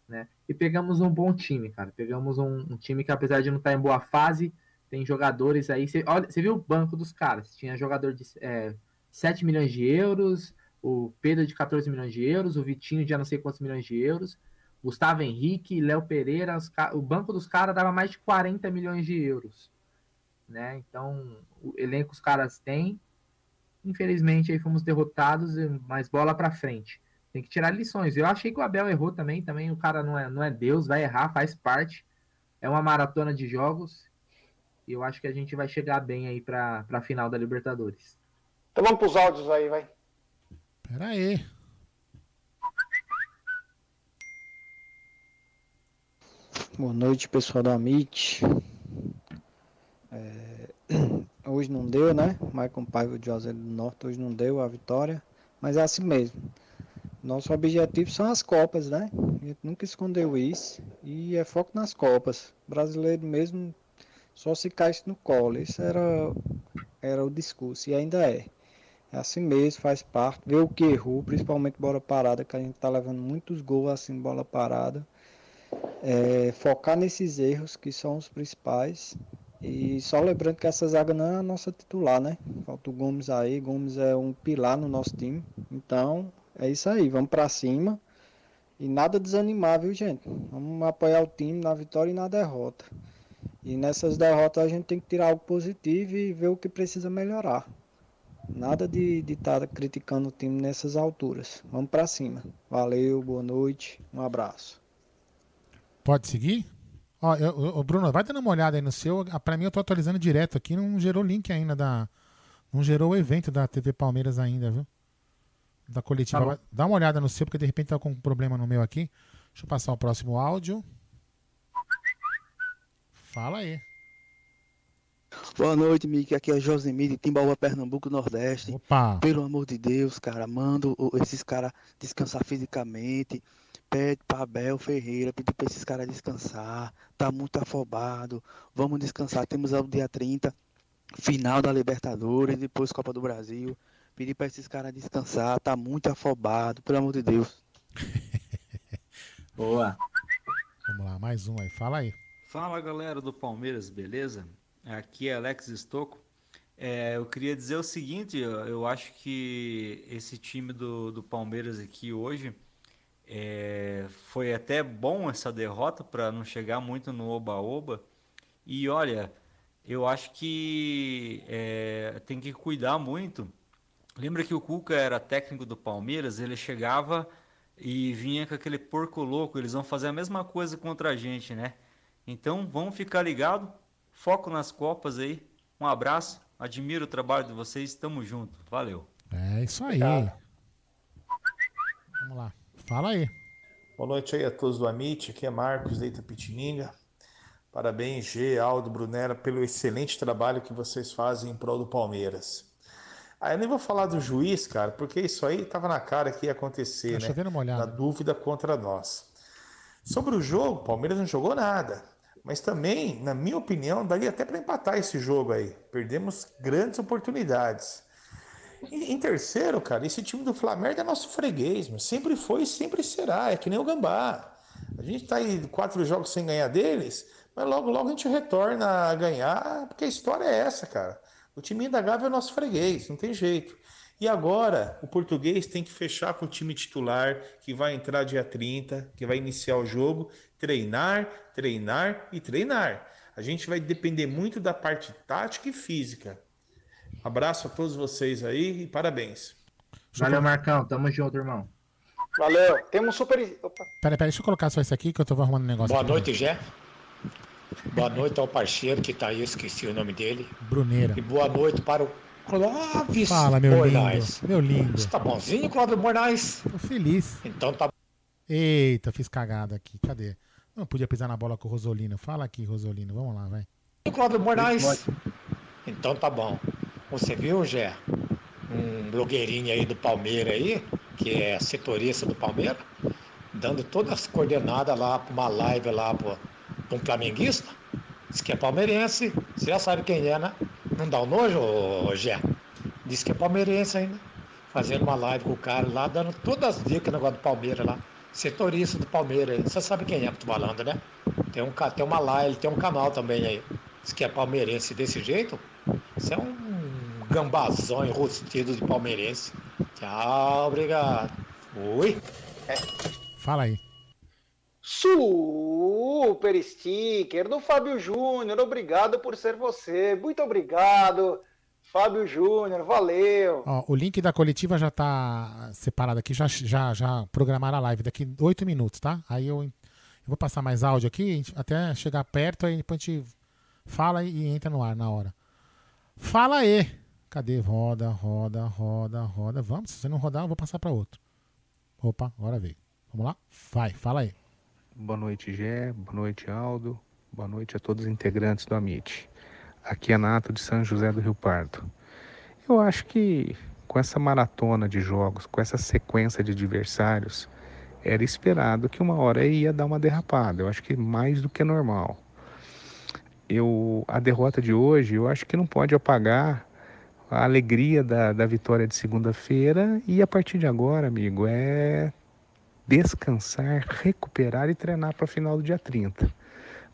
né? E pegamos um bom time, cara. Pegamos um, um time que, apesar de não estar em boa fase, tem jogadores aí. Você, olha, você viu o banco dos caras? Tinha jogador de é, 7 milhões de euros, o Pedro de 14 milhões de euros, o Vitinho de não sei quantos milhões de euros. Gustavo Henrique, Léo Pereira, o banco dos caras dava mais de 40 milhões de euros. Né? Então, o elenco os caras têm. Infelizmente, aí fomos derrotados, mas bola para frente. Tem que tirar lições. Eu achei que o Abel errou também. Também o cara não é, não é Deus, vai errar, faz parte. É uma maratona de jogos. E eu acho que a gente vai chegar bem aí para a final da Libertadores. Então vamos para os áudios aí, vai. Pera aí. Boa noite, pessoal da Amit. É... *clears throat* Hoje não deu, né? Maicon Paiva de Juazeiro do Norte, hoje não deu a vitória, mas é assim mesmo. Nosso objetivo são as Copas, né? A gente nunca escondeu isso e é foco nas Copas. O brasileiro mesmo só se cai no colo. Esse era, era o discurso e ainda é. É assim mesmo, faz parte. Ver o que errou, principalmente bola parada, que a gente tá levando muitos gols assim, bola parada é, focar nesses erros que são os principais. E só lembrando que essa zaga não é a nossa titular, né? Falta o Gomes aí. Gomes é um pilar no nosso time. Então, é isso aí. Vamos para cima. E nada desanimar, viu, gente? Vamos apoiar o time na vitória e na derrota. E nessas derrotas a gente tem que tirar algo positivo e ver o que precisa melhorar. Nada de estar tá criticando o time nessas alturas. Vamos para cima. Valeu, boa noite, um abraço. Pode seguir? Ó, eu, eu, Bruno, vai dando uma olhada aí no seu. Ah, pra mim, eu tô atualizando direto aqui. Não gerou link ainda da. Não gerou o evento da TV Palmeiras ainda, viu? Da coletiva. Tá Dá uma olhada no seu, porque de repente tá com um problema no meu aqui. Deixa eu passar o próximo áudio. Fala aí. Boa noite, Mick. Aqui é Josemir de Timbaúba, Pernambuco, Nordeste. Opa. Pelo amor de Deus, cara, mando esses caras descansar fisicamente pede para Abel Ferreira, pedir para esses caras descansar, tá muito afobado, vamos descansar, temos o dia 30, final da Libertadores, depois Copa do Brasil, pedir para esses caras descansar, tá muito afobado, pelo amor de Deus. *laughs* Boa. Vamos lá, mais um aí, fala aí. Fala galera do Palmeiras, beleza? Aqui é Alex Estocco. É, eu queria dizer o seguinte, eu acho que esse time do, do Palmeiras aqui hoje é, foi até bom essa derrota para não chegar muito no oba-oba. E olha, eu acho que é, tem que cuidar muito. Lembra que o Cuca era técnico do Palmeiras? Ele chegava e vinha com aquele porco louco. Eles vão fazer a mesma coisa contra a gente, né? Então vamos ficar ligado. Foco nas Copas aí. Um abraço. Admiro o trabalho de vocês. Tamo junto. Valeu. É isso aí. Vamos lá. Fala aí. Boa noite aí a todos do Amit, aqui é Marcos Leita Pitininga. Parabéns, G, Aldo, Brunera, pelo excelente trabalho que vocês fazem em prol do Palmeiras. Ah, eu nem vou falar do juiz, cara, porque isso aí estava na cara que ia acontecer, tá né? Na dúvida contra nós. Sobre o jogo, o Palmeiras não jogou nada. Mas também, na minha opinião, daria até para empatar esse jogo aí. Perdemos grandes oportunidades. Em, terceiro, cara, esse time do Flamengo é nosso freguês, mas sempre foi e sempre será. É que nem o Gambá. A gente tá aí quatro jogos sem ganhar deles, mas logo, logo a gente retorna a ganhar, porque a história é essa, cara. O time da Gávea é nosso freguês, não tem jeito. E agora o português tem que fechar com o time titular, que vai entrar dia 30, que vai iniciar o jogo, treinar, treinar e treinar. A gente vai depender muito da parte tática e física. Abraço a todos vocês aí e parabéns. Valeu, Marcão. Tamo junto, irmão. Valeu. Temos super. Opa. Peraí, peraí, deixa eu colocar só isso aqui que eu tô arrumando um negócio. Boa aqui. noite, Jé. Boa noite ao parceiro que tá aí, eu esqueci o nome dele. Bruneira. E boa noite para o Clóvis Fala, meu Moraes. lindo. Meu lindo. Você tá bonzinho, Clóvis Moraes? Tô feliz. Então tá Eita, fiz cagada aqui. Cadê? Não podia pisar na bola com o Rosolino. Fala aqui, Rosolino. Vamos lá, vai. bom, Clóvis Moraes. Então tá bom. Você viu, Jé? Um blogueirinho aí do Palmeiras aí, que é setorista do Palmeiras, dando todas as coordenadas lá pra uma live lá pra, pra um flamenguista. Diz que é palmeirense. Você já sabe quem é, né? Não dá um nojo, Jé? Diz que é palmeirense ainda. Fazendo uma live com o cara lá, dando todas as dicas no negócio do Palmeiras lá. Setorista do Palmeiras. Você sabe quem é que eu tô falando, né? Tem, um, tem uma live, ele tem um canal também aí. Diz que é palmeirense desse jeito. Você é um gambazão enrostido de palmeirense. Tchau, obrigado. Oi. Fala aí. Super sticker do Fábio Júnior. Obrigado por ser você. Muito obrigado, Fábio Júnior. Valeu. Ó, o link da coletiva já tá separado aqui. Já, já, já programaram a live daqui oito minutos, tá? Aí eu, eu vou passar mais áudio aqui, até chegar perto, aí depois a gente fala e entra no ar na hora. Fala aí. Cadê? Roda, roda, roda, roda. Vamos, se você não rodar, eu vou passar para outro. Opa, agora veio. Vamos lá? Vai, fala aí. Boa noite, Gé. Boa noite, Aldo. Boa noite a todos os integrantes do Amit. Aqui é Nato de São José do Rio Pardo. Eu acho que com essa maratona de jogos, com essa sequência de adversários, era esperado que uma hora ia dar uma derrapada. Eu acho que mais do que normal. Eu, a derrota de hoje, eu acho que não pode apagar a alegria da, da vitória de segunda-feira e a partir de agora, amigo, é descansar, recuperar e treinar para a final do dia 30.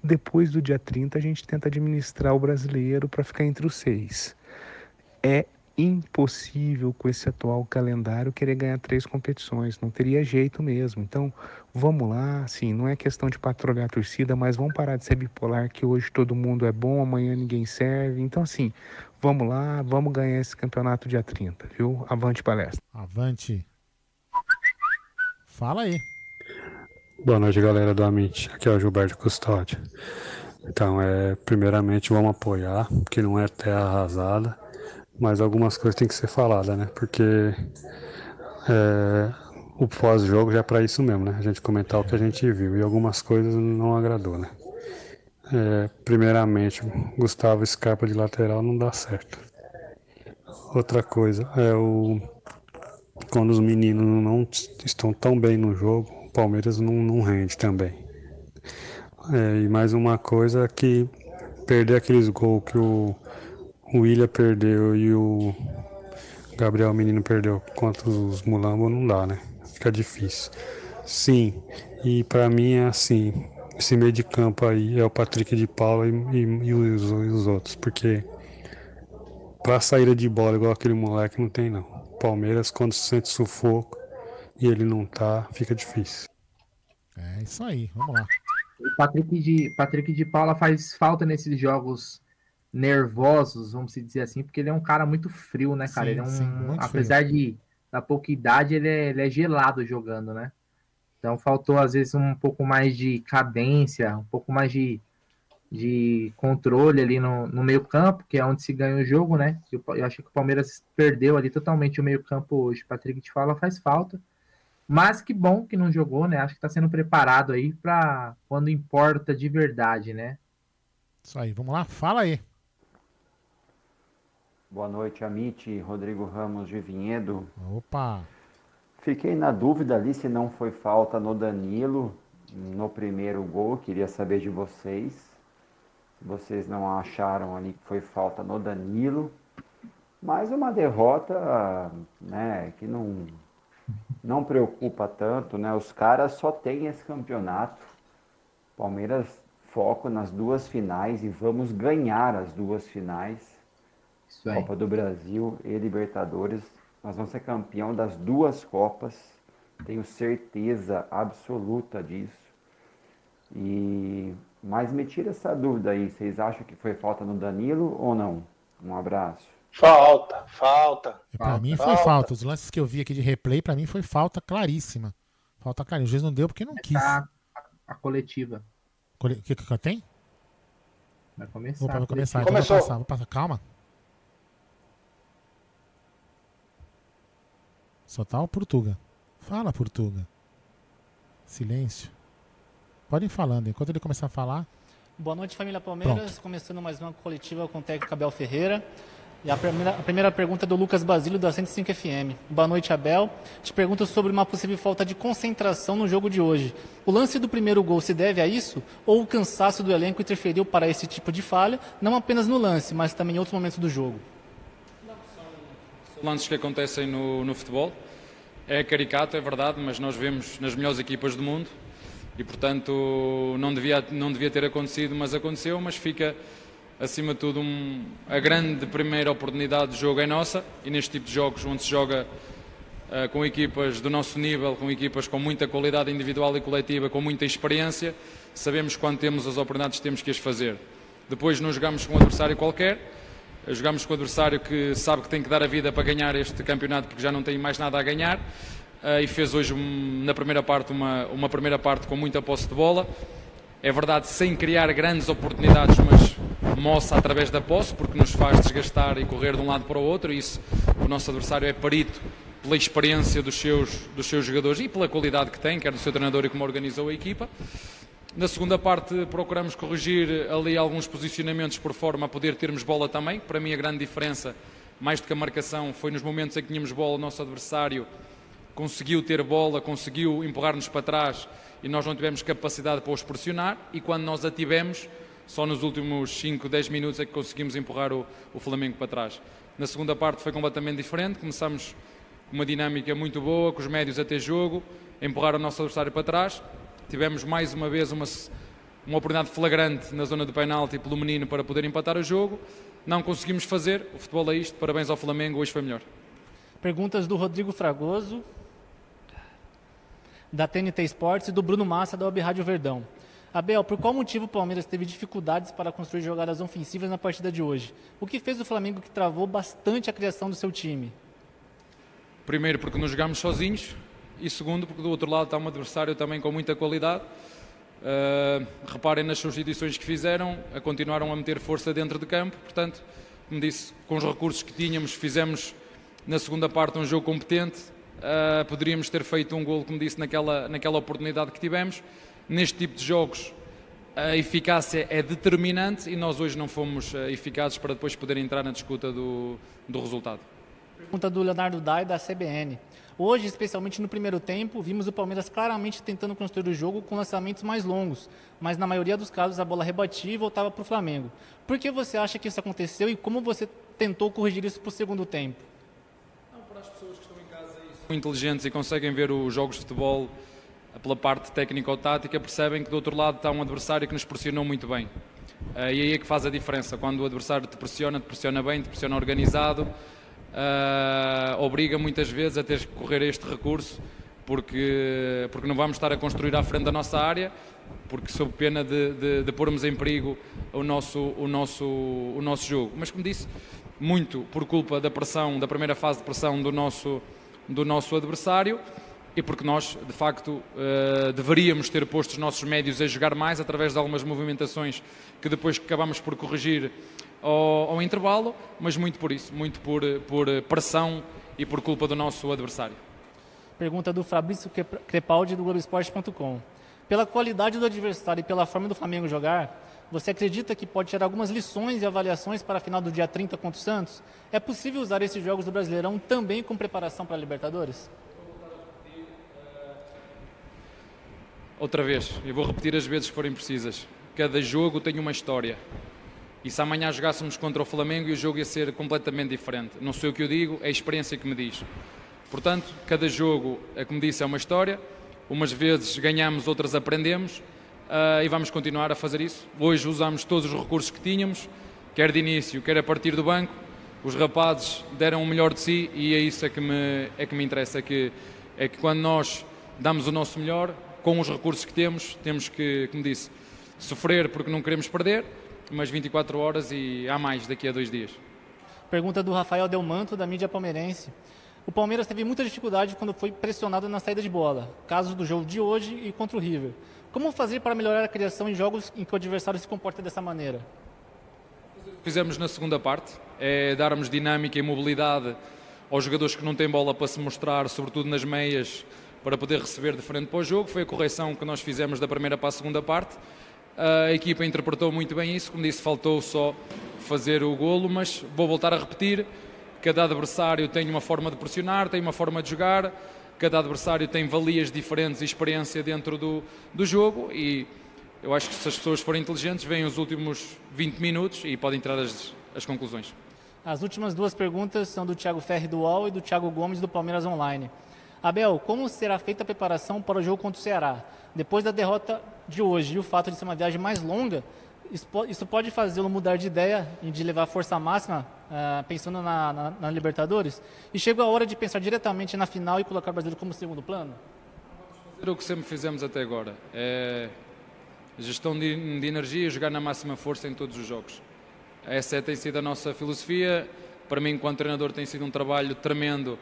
Depois do dia 30, a gente tenta administrar o brasileiro para ficar entre os seis. É impossível com esse atual calendário querer ganhar três competições, não teria jeito mesmo. Então, vamos lá, assim, não é questão de patrulhar a torcida, mas vamos parar de ser bipolar que hoje todo mundo é bom, amanhã ninguém serve. Então, assim, vamos lá, vamos ganhar esse campeonato dia 30, viu? Avante palestra. Avante. Fala aí. Boa noite, galera do Amit. Aqui é o Gilberto Custódio. Então, é, primeiramente, vamos apoiar, que não é terra arrasada, mas algumas coisas têm que ser faladas, né? Porque é, o pós-jogo já é para isso mesmo, né? A gente comentar o que a gente viu e algumas coisas não agradou, né? É, primeiramente, Gustavo Scarpa de lateral não dá certo. Outra coisa é o quando os meninos não estão tão bem no jogo, Palmeiras não, não rende também. É, e mais uma coisa que perder aqueles gols que o, o William perdeu e o Gabriel Menino perdeu contra os Mulambo não dá, né? Fica difícil. Sim, e para mim é assim, esse meio de campo aí é o Patrick de Paula e, e, e os, e os outros, porque pra saída de bola igual aquele moleque não tem não. Palmeiras quando sente sufoco e ele não tá, fica difícil. É isso aí, vamos lá. O Patrick de, Patrick de Paula faz falta nesses jogos nervosos, vamos dizer assim, porque ele é um cara muito frio, né, cara? Sim, ele é um, sim, muito apesar de da pouca idade, ele é, ele é gelado jogando, né? Então faltou às vezes um pouco mais de cadência, um pouco mais de, de controle ali no, no meio campo, que é onde se ganha o jogo, né? Eu, eu acho que o Palmeiras perdeu ali totalmente o meio campo hoje. Patrick de Fala faz falta. Mas que bom que não jogou, né? Acho que está sendo preparado aí para quando importa de verdade, né? Isso aí, vamos lá? Fala aí. Boa noite, Amit, Rodrigo Ramos de Vinhedo. Opa! Fiquei na dúvida ali se não foi falta no Danilo no primeiro gol. Queria saber de vocês. Se vocês não acharam ali que foi falta no Danilo. Mas uma derrota, né, que não não preocupa tanto, né? Os caras só têm esse campeonato. Palmeiras foco nas duas finais e vamos ganhar as duas finais. Isso aí. Copa do Brasil e Libertadores. Nós vamos ser campeão das duas Copas, tenho certeza absoluta disso. E mas me tira essa dúvida aí, vocês acham que foi falta no Danilo ou não? Um abraço. Falta, falta. Pra mim foi falta. Os lances que eu vi aqui de replay, pra mim foi falta claríssima. Falta claríssima. O juiz não deu porque não quis. Tá a, a coletiva. O que, que tem? Vai começar. Opa, vai a começar. Então vou passar, vou passar. Calma. Só tá o Portuga. Fala, Portuga. Silêncio. Podem ir falando. Enquanto ele começar a falar. Boa noite, família Palmeiras. Começando mais uma coletiva com o técnico Abel Ferreira. E a primeira, a primeira pergunta é do Lucas Basílio, da 105 FM. Boa noite, Abel. Te pergunto sobre uma possível falta de concentração no jogo de hoje. O lance do primeiro gol se deve a isso? Ou o cansaço do elenco interferiu para esse tipo de falha, não apenas no lance, mas também em outros momentos do jogo? lances que acontecem no, no futebol. É caricato, é verdade, mas nós vemos nas melhores equipas do mundo e, portanto, não devia, não devia ter acontecido, mas aconteceu. Mas fica, acima de tudo, um, a grande primeira oportunidade de jogo é nossa e neste tipo de jogos, onde se joga uh, com equipas do nosso nível, com equipas com muita qualidade individual e coletiva, com muita experiência, sabemos quando temos as oportunidades temos que as fazer. Depois não jogamos com um adversário qualquer, Jogamos com o adversário que sabe que tem que dar a vida para ganhar este campeonato porque já não tem mais nada a ganhar uh, e fez hoje um, na primeira parte uma, uma primeira parte com muita posse de bola. É verdade, sem criar grandes oportunidades, mas moça através da posse, porque nos faz desgastar e correr de um lado para o outro. E isso o nosso adversário é perito pela experiência dos seus, dos seus jogadores e pela qualidade que tem, quer do seu treinador e como organizou a equipa. Na segunda parte procuramos corrigir ali alguns posicionamentos por forma a poder termos bola também. Para mim a grande diferença, mais do que a marcação, foi nos momentos em que tínhamos bola, o nosso adversário conseguiu ter bola, conseguiu empurrar-nos para trás e nós não tivemos capacidade para os pressionar e quando nós a tivemos, só nos últimos 5, 10 minutos é que conseguimos empurrar o, o Flamengo para trás. Na segunda parte foi completamente diferente, começamos com uma dinâmica muito boa, com os médios a ter jogo, empurrar o nosso adversário para trás Tivemos mais uma vez uma, uma oportunidade flagrante na zona do penalti pelo menino para poder empatar o jogo. Não conseguimos fazer. O futebol é isto. Parabéns ao Flamengo. Hoje foi melhor. Perguntas do Rodrigo Fragoso, da TNT Esportes e do Bruno Massa, da Web Rádio Verdão. Abel, por qual motivo o Palmeiras teve dificuldades para construir jogadas ofensivas na partida de hoje? O que fez o Flamengo que travou bastante a criação do seu time? Primeiro, porque não jogamos sozinhos e segundo, porque do outro lado está um adversário também com muita qualidade. Uh, reparem nas substituições que fizeram, a continuaram a meter força dentro de campo, portanto, como disse, com os recursos que tínhamos, fizemos na segunda parte um jogo competente. Uh, poderíamos ter feito um gol, como disse, naquela, naquela oportunidade que tivemos. Neste tipo de jogos, a eficácia é determinante e nós hoje não fomos uh, eficazes para depois poder entrar na disputa do, do resultado. Pergunta do Leonardo Dai, da CBN. Hoje, especialmente no primeiro tempo, vimos o Palmeiras claramente tentando construir o jogo com lançamentos mais longos, mas na maioria dos casos a bola rebatia e voltava para o Flamengo. Por que você acha que isso aconteceu e como você tentou corrigir isso para o segundo tempo? Não, para as pessoas que estão em casa e são inteligentes e conseguem ver os jogos de futebol pela parte técnica ou tática, percebem que do outro lado está um adversário que nos pressionou muito bem. Uh, e aí é que faz a diferença. Quando o adversário te pressiona, te pressiona bem, te pressiona organizado, uh, obriga muitas vezes a ter que correr a este recurso, porque, porque não vamos estar a construir à frente da nossa área, porque sob pena de, de, de pormos em perigo o nosso, o, nosso, o nosso jogo. Mas como disse, muito por culpa da pressão, da primeira fase de pressão do nosso, do nosso adversário e porque nós, de facto, uh, deveríamos ter posto os nossos médios a jogar mais através de algumas movimentações que depois acabamos por corrigir ao, ao intervalo, mas muito por isso, muito por, por pressão e por culpa do nosso adversário. Pergunta do Fabrício Crepaldi do Globoesporte.com. Pela qualidade do adversário e pela forma do Flamengo jogar, você acredita que pode tirar algumas lições e avaliações para a final do dia 30 contra o Santos? É possível usar esses jogos do Brasileirão também com preparação para a Libertadores? Outra vez, eu vou repetir as vezes que forem precisas. Cada jogo tem uma história. E se amanhã jogássemos contra o Flamengo e o jogo ia ser completamente diferente. Não sei o que eu digo, é a experiência que me diz. Portanto, cada jogo, é como disse, é uma história. Umas vezes ganhamos, outras aprendemos uh, e vamos continuar a fazer isso. Hoje usamos todos os recursos que tínhamos, quer de início, quer a partir do banco. os rapazes deram o melhor de si e é isso é que me, é que me interessa, é que, é que quando nós damos o nosso melhor, com os recursos que temos, temos que, como disse, sofrer porque não queremos perder, mas 24 horas e há mais daqui a dois dias. Pergunta do Rafael Delmanto, da mídia palmeirense. O Palmeiras teve muita dificuldade quando foi pressionado na saída de bola, casos do jogo de hoje e contra o River. Como fazer para melhorar a criação em jogos em que o adversário se comporta dessa maneira? Fizemos na segunda parte, é darmos dinâmica e mobilidade aos jogadores que não têm bola para se mostrar, sobretudo nas meias, para poder receber de frente para o jogo. Foi a correção que nós fizemos da primeira para a segunda parte. A equipa interpretou muito bem isso, como disse, faltou só fazer o golo, mas vou voltar a repetir: cada adversário tem uma forma de pressionar, tem uma forma de jogar, cada adversário tem valias diferentes e experiência dentro do, do jogo e eu acho que se as pessoas forem inteligentes, veem os últimos 20 minutos e podem tirar as, as conclusões. As últimas duas perguntas são do Thiago Ferri do UOL e do Thiago Gomes do Palmeiras Online. Abel, como será feita a preparação para o jogo contra o Ceará? Depois da derrota de hoje e o fato de ser uma viagem mais longa, isso pode fazê-lo mudar de ideia e de levar força máxima uh, pensando na, na, na, Libertadores? E chegou a hora de pensar diretamente na final e colocar o Brasil como segundo plano? Fazer o que sempre fizemos até agora. É gestão de, de energia e jogar na máxima força em todos os jogos. Essa tem sido a nossa filosofia. Para mim, enquanto treinador, tem sido um trabalho tremendo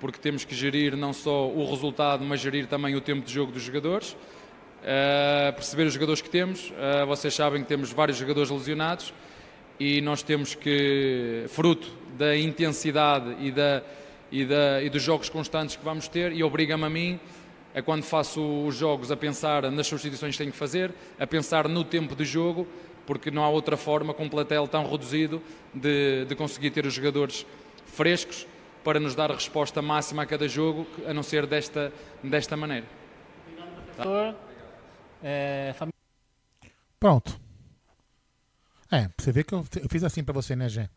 porque temos que gerir não só o resultado, mas gerir também o tempo de jogo dos jogadores, uh, perceber os jogadores que temos. Uh, vocês sabem que temos vários jogadores lesionados e nós temos que, fruto da intensidade e, da, e, da, e dos jogos constantes que vamos ter, e obriga-me a mim, a quando faço os jogos, a pensar nas substituições que tenho que fazer, a pensar no tempo de jogo, porque não há outra forma, com um plantel tão reduzido, de, de conseguir ter os jogadores frescos para nos dar a resposta máxima a cada jogo, a não ser desta, desta maneira. Tá? É, Pronto. É, você vê que eu, eu fiz assim para você, né, Gê?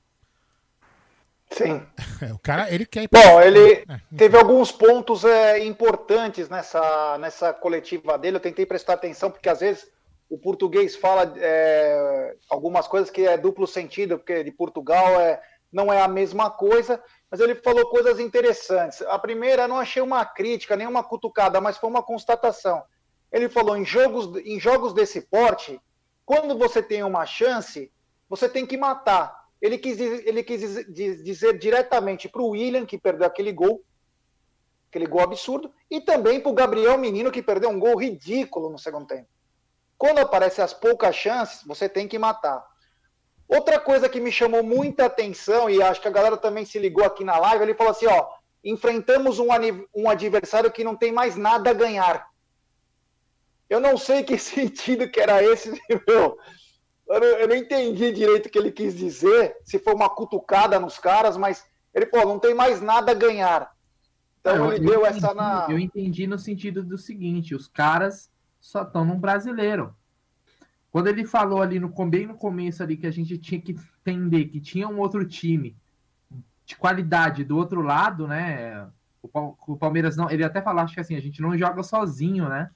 Sim. *laughs* o cara, ele quer ir pra... Bom, ele é. teve alguns pontos é, importantes nessa, nessa coletiva dele. Eu tentei prestar atenção, porque às vezes o português fala é, algumas coisas que é duplo sentido, porque de Portugal é, não é a mesma coisa mas ele falou coisas interessantes. A primeira, não achei uma crítica, nem uma cutucada, mas foi uma constatação. Ele falou: em jogos, em jogos desse porte, quando você tem uma chance, você tem que matar. Ele quis, ele quis dizer diretamente para o William, que perdeu aquele gol, aquele gol absurdo, e também para o Gabriel Menino, que perdeu um gol ridículo no segundo tempo. Quando aparecem as poucas chances, você tem que matar. Outra coisa que me chamou muita atenção, e acho que a galera também se ligou aqui na live, ele falou assim: ó, enfrentamos um, um adversário que não tem mais nada a ganhar. Eu não sei que *laughs* sentido que era esse, *laughs* meu. Eu não, eu não entendi direito o que ele quis dizer, se foi uma cutucada nos caras, mas ele falou: não tem mais nada a ganhar. Então ele deu entendi, essa na. Eu entendi no sentido do seguinte: os caras só estão no brasileiro. Quando ele falou ali no bem no começo ali que a gente tinha que entender que tinha um outro time de qualidade do outro lado, né? O Palmeiras não, ele até falou acho que assim, a gente não joga sozinho, né?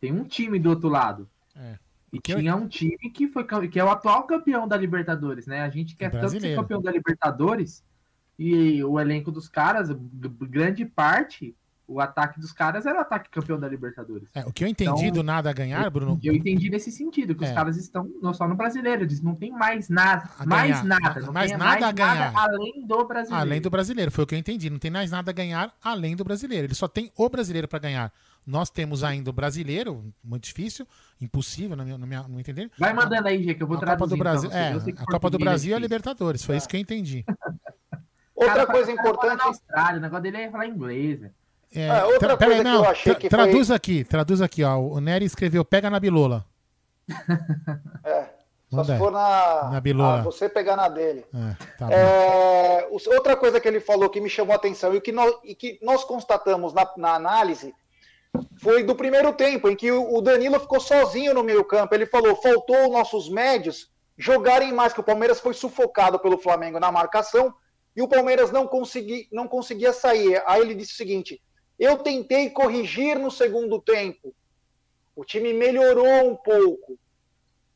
Tem um time do outro lado. É. E tinha um time que foi que é o atual campeão da Libertadores, né? A gente quer tanto ser campeão da Libertadores e o elenco dos caras, grande parte o ataque dos caras era o ataque campeão da Libertadores. É, o que eu entendi então, do nada a ganhar, Bruno. Eu entendi nesse sentido, que é. os caras estão não só no brasileiro, eles não tem mais nada, mais nada, não mais nada mais a ganhar. Nada além do brasileiro. Além do brasileiro, foi o que eu entendi. Não tem mais nada a ganhar além do brasileiro. Ele só tem o brasileiro para ganhar. Nós temos ainda o brasileiro, muito difícil, impossível, no meu, no meu, no entender. Vai mandando aí, Gê, que eu vou a traduzir. Copa do Brasil, é, a Copa do Brasil é a Libertadores, foi isso que eu entendi. Outra coisa importante. Na Austrália, o negócio dele é falar inglês, velho. É, ah, outra coisa aí, não, que eu achei que traduz foi... aqui, traduz aqui, ó. O Nery escreveu pega na bilola. *laughs* É. Só se for na, na bilola. Ah, você pegar na dele. É, tá é, outra coisa que ele falou que me chamou a atenção e que nós, e que nós constatamos na, na análise foi do primeiro tempo, em que o, o Danilo ficou sozinho no meio campo. Ele falou, faltou nossos médios jogarem mais, que o Palmeiras foi sufocado pelo Flamengo na marcação e o Palmeiras não, consegui, não conseguia sair. Aí ele disse o seguinte, eu tentei corrigir no segundo tempo. O time melhorou um pouco,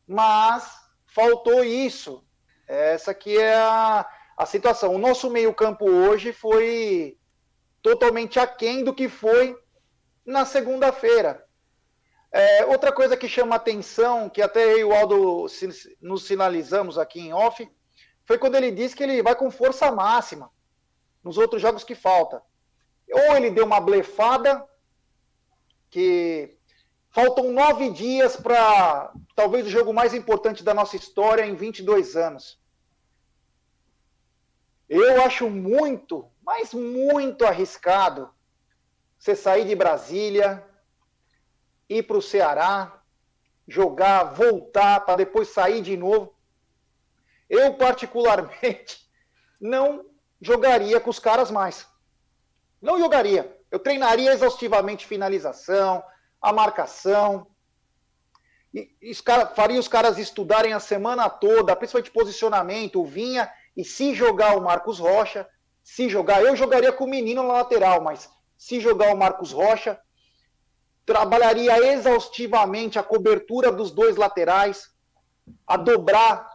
mas faltou isso. Essa aqui é a, a situação. O nosso meio-campo hoje foi totalmente aquém do que foi na segunda-feira. É, outra coisa que chama atenção, que até eu e o Aldo nos sinalizamos aqui em off, foi quando ele disse que ele vai com força máxima nos outros jogos que falta. Ou ele deu uma blefada, que faltam nove dias para talvez o jogo mais importante da nossa história em 22 anos. Eu acho muito, mas muito arriscado você sair de Brasília, ir para o Ceará, jogar, voltar, para depois sair de novo. Eu, particularmente, *laughs* não jogaria com os caras mais. Não jogaria. Eu treinaria exaustivamente finalização, a marcação. E, e cara, faria os caras estudarem a semana toda, principalmente posicionamento, o Vinha, e se jogar o Marcos Rocha, se jogar, eu jogaria com o menino na lateral, mas se jogar o Marcos Rocha, trabalharia exaustivamente a cobertura dos dois laterais, a dobrar,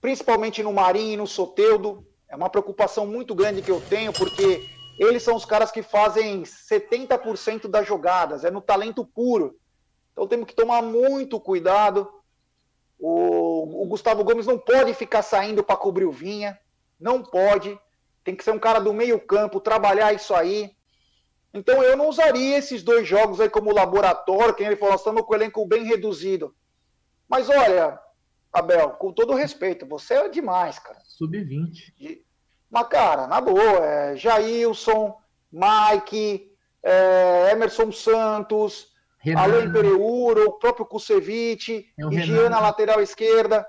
principalmente no Marinho e no Soteudo. É uma preocupação muito grande que eu tenho, porque eles são os caras que fazem 70% das jogadas, é no talento puro. Então temos que tomar muito cuidado. O, o Gustavo Gomes não pode ficar saindo para cobrir o Vinha, não pode. Tem que ser um cara do meio-campo, trabalhar isso aí. Então eu não usaria esses dois jogos aí como laboratório, quem ele falou, nós estamos com o elenco bem reduzido. Mas olha, Abel, com todo respeito, você é demais, cara. Sub-20. Mas, cara, na boa, é Jailson, Mike, é, Emerson Santos, Renan. Alain Pereuro, o próprio Kusevich, é na lateral esquerda.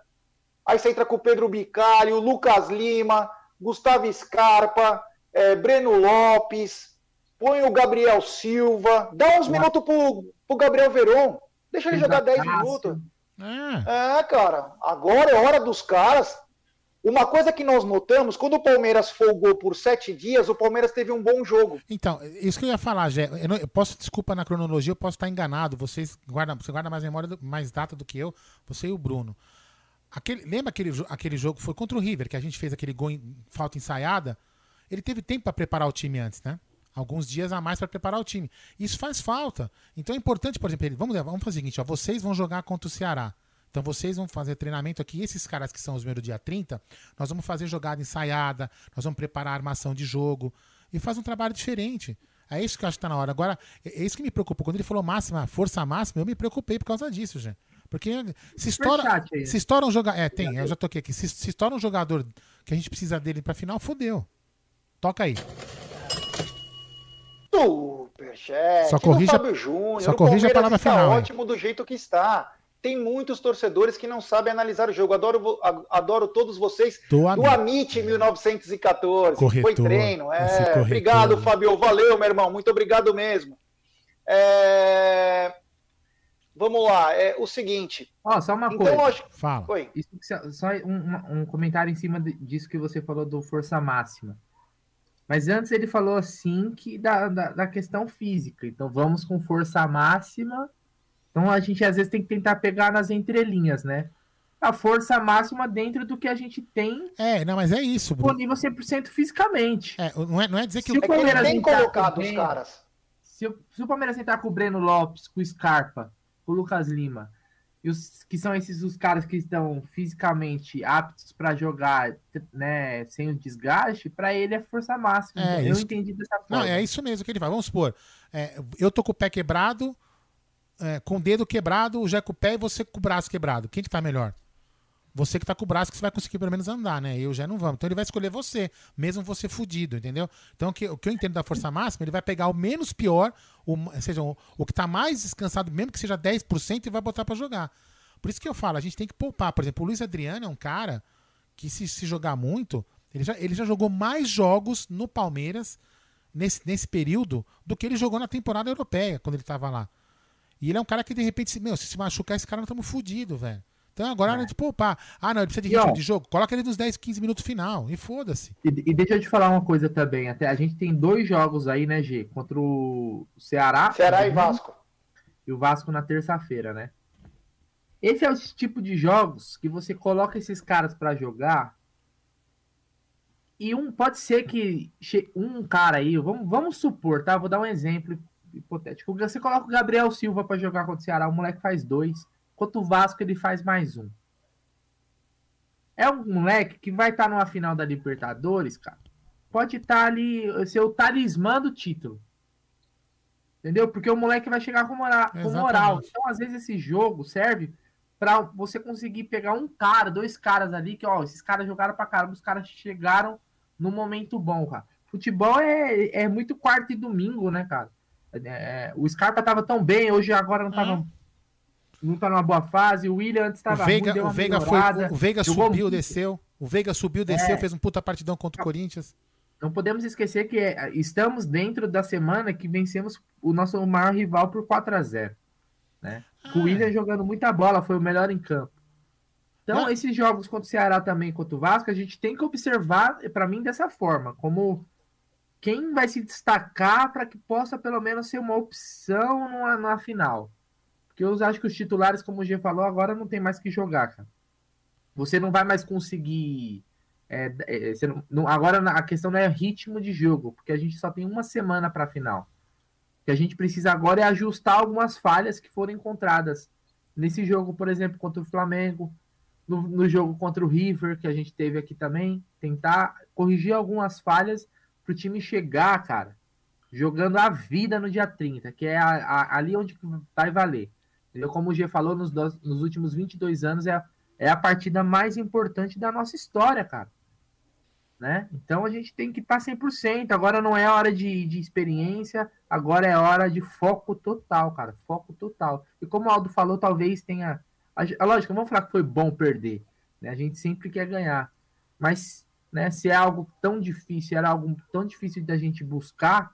Aí você entra com o Pedro Bicalho, Lucas Lima, Gustavo Scarpa, é, Breno Lopes, põe o Gabriel Silva, dá uns minutos pro, pro Gabriel Veron, deixa ele jogar 10 minutos. É. é, cara, agora é hora dos caras. Uma coisa que nós notamos, quando o Palmeiras folgou por sete dias, o Palmeiras teve um bom jogo. Então, isso que eu ia falar, Gé. Eu, eu, posso, desculpa na cronologia, eu posso estar enganado. Vocês guardam, você guarda mais memória, mais data do que eu, você e o Bruno. Aquele, lembra aquele, aquele jogo foi contra o River, que a gente fez aquele gol em falta ensaiada? Ele teve tempo para preparar o time antes, né? Alguns dias a mais para preparar o time. Isso faz falta. Então é importante, por exemplo, vamos, vamos fazer o seguinte: ó, vocês vão jogar contra o Ceará. Então vocês vão fazer treinamento aqui. Esses caras que são os meus do dia 30, nós vamos fazer jogada ensaiada, nós vamos preparar a armação de jogo e faz um trabalho diferente. É isso que eu acho que tá na hora. Agora, é, é isso que me preocupou. Quando ele falou máxima, força máxima, eu me preocupei por causa disso, gente. Porque se estoura, se estoura um jogador. É, tem, eu já toquei aqui. Se, se estoura um jogador que a gente precisa dele pra final, fodeu. Toca aí. Superchat. Só corrija, Júnior, só corrija a palavra final. ótimo do jeito que está. Tem muitos torcedores que não sabem analisar o jogo. Adoro, adoro todos vocês. Do, do Amit 1914. Corretor, foi treino. É, obrigado, Fabio. Valeu, meu irmão. Muito obrigado mesmo. É... Vamos lá, é o seguinte. Ó, oh, só uma então, coisa. Acho... Fala. Oi. Isso, só um, um, comentário em cima disso que você falou do força máxima. Mas antes ele falou assim que da, da, da, questão física. Então vamos com força máxima. Então a gente às vezes tem que tentar pegar nas entrelinhas, né? A força máxima dentro do que a gente tem. É, não, mas é isso. Disponível 100% fisicamente. É, não, é, não é dizer que se o, Palmeiras tem colocado os caras. Se o, se o Palmeiras entrar com o Breno Lopes, com o Scarpa, o Lucas Lima, e os que são esses os caras que estão fisicamente aptos para jogar, né, sem o desgaste, para ele é força máxima. É, eu isso... entendi dessa forma. Não, é isso mesmo que ele fala. Vamos supor, é, eu tô com o pé quebrado, é, com o dedo quebrado, o Jé com o pé e você com o braço quebrado. Quem que tá melhor? Você que tá com o braço que você vai conseguir pelo menos andar, né? Eu já não vamos. Então ele vai escolher você, mesmo você fudido, entendeu? Então o que, o que eu entendo da força máxima, ele vai pegar o menos pior, o, seja, o, o que tá mais descansado, mesmo que seja 10%, e vai botar para jogar. Por isso que eu falo, a gente tem que poupar. Por exemplo, o Luiz Adriano é um cara que, se, se jogar muito, ele já, ele já jogou mais jogos no Palmeiras nesse, nesse período do que ele jogou na temporada europeia, quando ele tava lá. E ele é um cara que, de repente, meu, se se machucar, esse cara nós estamos fodidos, velho. Então agora é hora de poupar. Ah, não, ele precisa de ritmo de jogo. Coloca ele nos 10, 15 minutos final. E foda-se. E, e, deixa eu te falar uma coisa também. Até a gente tem dois jogos aí, né, G? Contra o Ceará. Ceará e Vasco. E o Vasco na terça-feira, né? Esse é o tipo de jogos que você coloca esses caras para jogar E um pode ser que um cara aí, vamos, vamos supor, tá? Vou dar um exemplo hipotético. Você coloca o Gabriel Silva para jogar contra o Ceará, o moleque faz dois. Contra o Vasco, ele faz mais um. É um moleque que vai estar numa final da Libertadores, cara. Pode estar ali, ser o talismã do título. Entendeu? Porque o moleque vai chegar com moral. Com moral. Então, às vezes, esse jogo serve para você conseguir pegar um cara, dois caras ali, que, ó, esses caras jogaram pra caramba, os caras chegaram no momento bom, cara. Futebol é, é muito quarto e domingo, né, cara? É, o Scarpa tava tão bem, hoje agora não tava. Não tá numa boa fase. O William antes O tava Veiga, ruim, deu o Veiga, foi, o Veiga subiu, muito. desceu. O Veiga subiu, desceu, É. fez um puta partidão contra o Corinthians. Não podemos esquecer que é, estamos dentro da semana que vencemos o nosso maior rival por 4 a 0 né? Com o William jogando muita bola, foi o melhor em campo. Então, esses jogos contra o Ceará também, contra o Vasco, a gente tem que observar, para mim, dessa forma, como quem vai se destacar para que possa pelo menos ser uma opção numa, na final. Porque eu acho que os titulares, como o G falou, agora não tem mais que jogar, cara. Você não vai mais conseguir. é, é, não- não- agora a questão não é ritmo de jogo, porque a gente só tem uma semana para a final. O que a gente precisa agora é ajustar algumas falhas que foram encontradas nesse jogo, por exemplo, contra o Flamengo, no, no jogo contra o River, que a gente teve aqui também, tentar corrigir algumas falhas para o time chegar, cara, jogando a vida no dia 30, que é a- a- ali onde vai valer. Entendeu? Como o G falou, nos, dos- nos últimos 22 anos é, a- é a partida mais importante da nossa história, cara. Né? Então a gente tem que estar 100%. Agora não é hora de, de experiência, agora é hora de foco total, cara. Foco total. E como o Aldo falou, talvez tenha. A, a lógica, vamos falar que foi bom perder. Né? A gente sempre quer ganhar. Mas né, se é algo tão difícil, era algo tão difícil da gente buscar,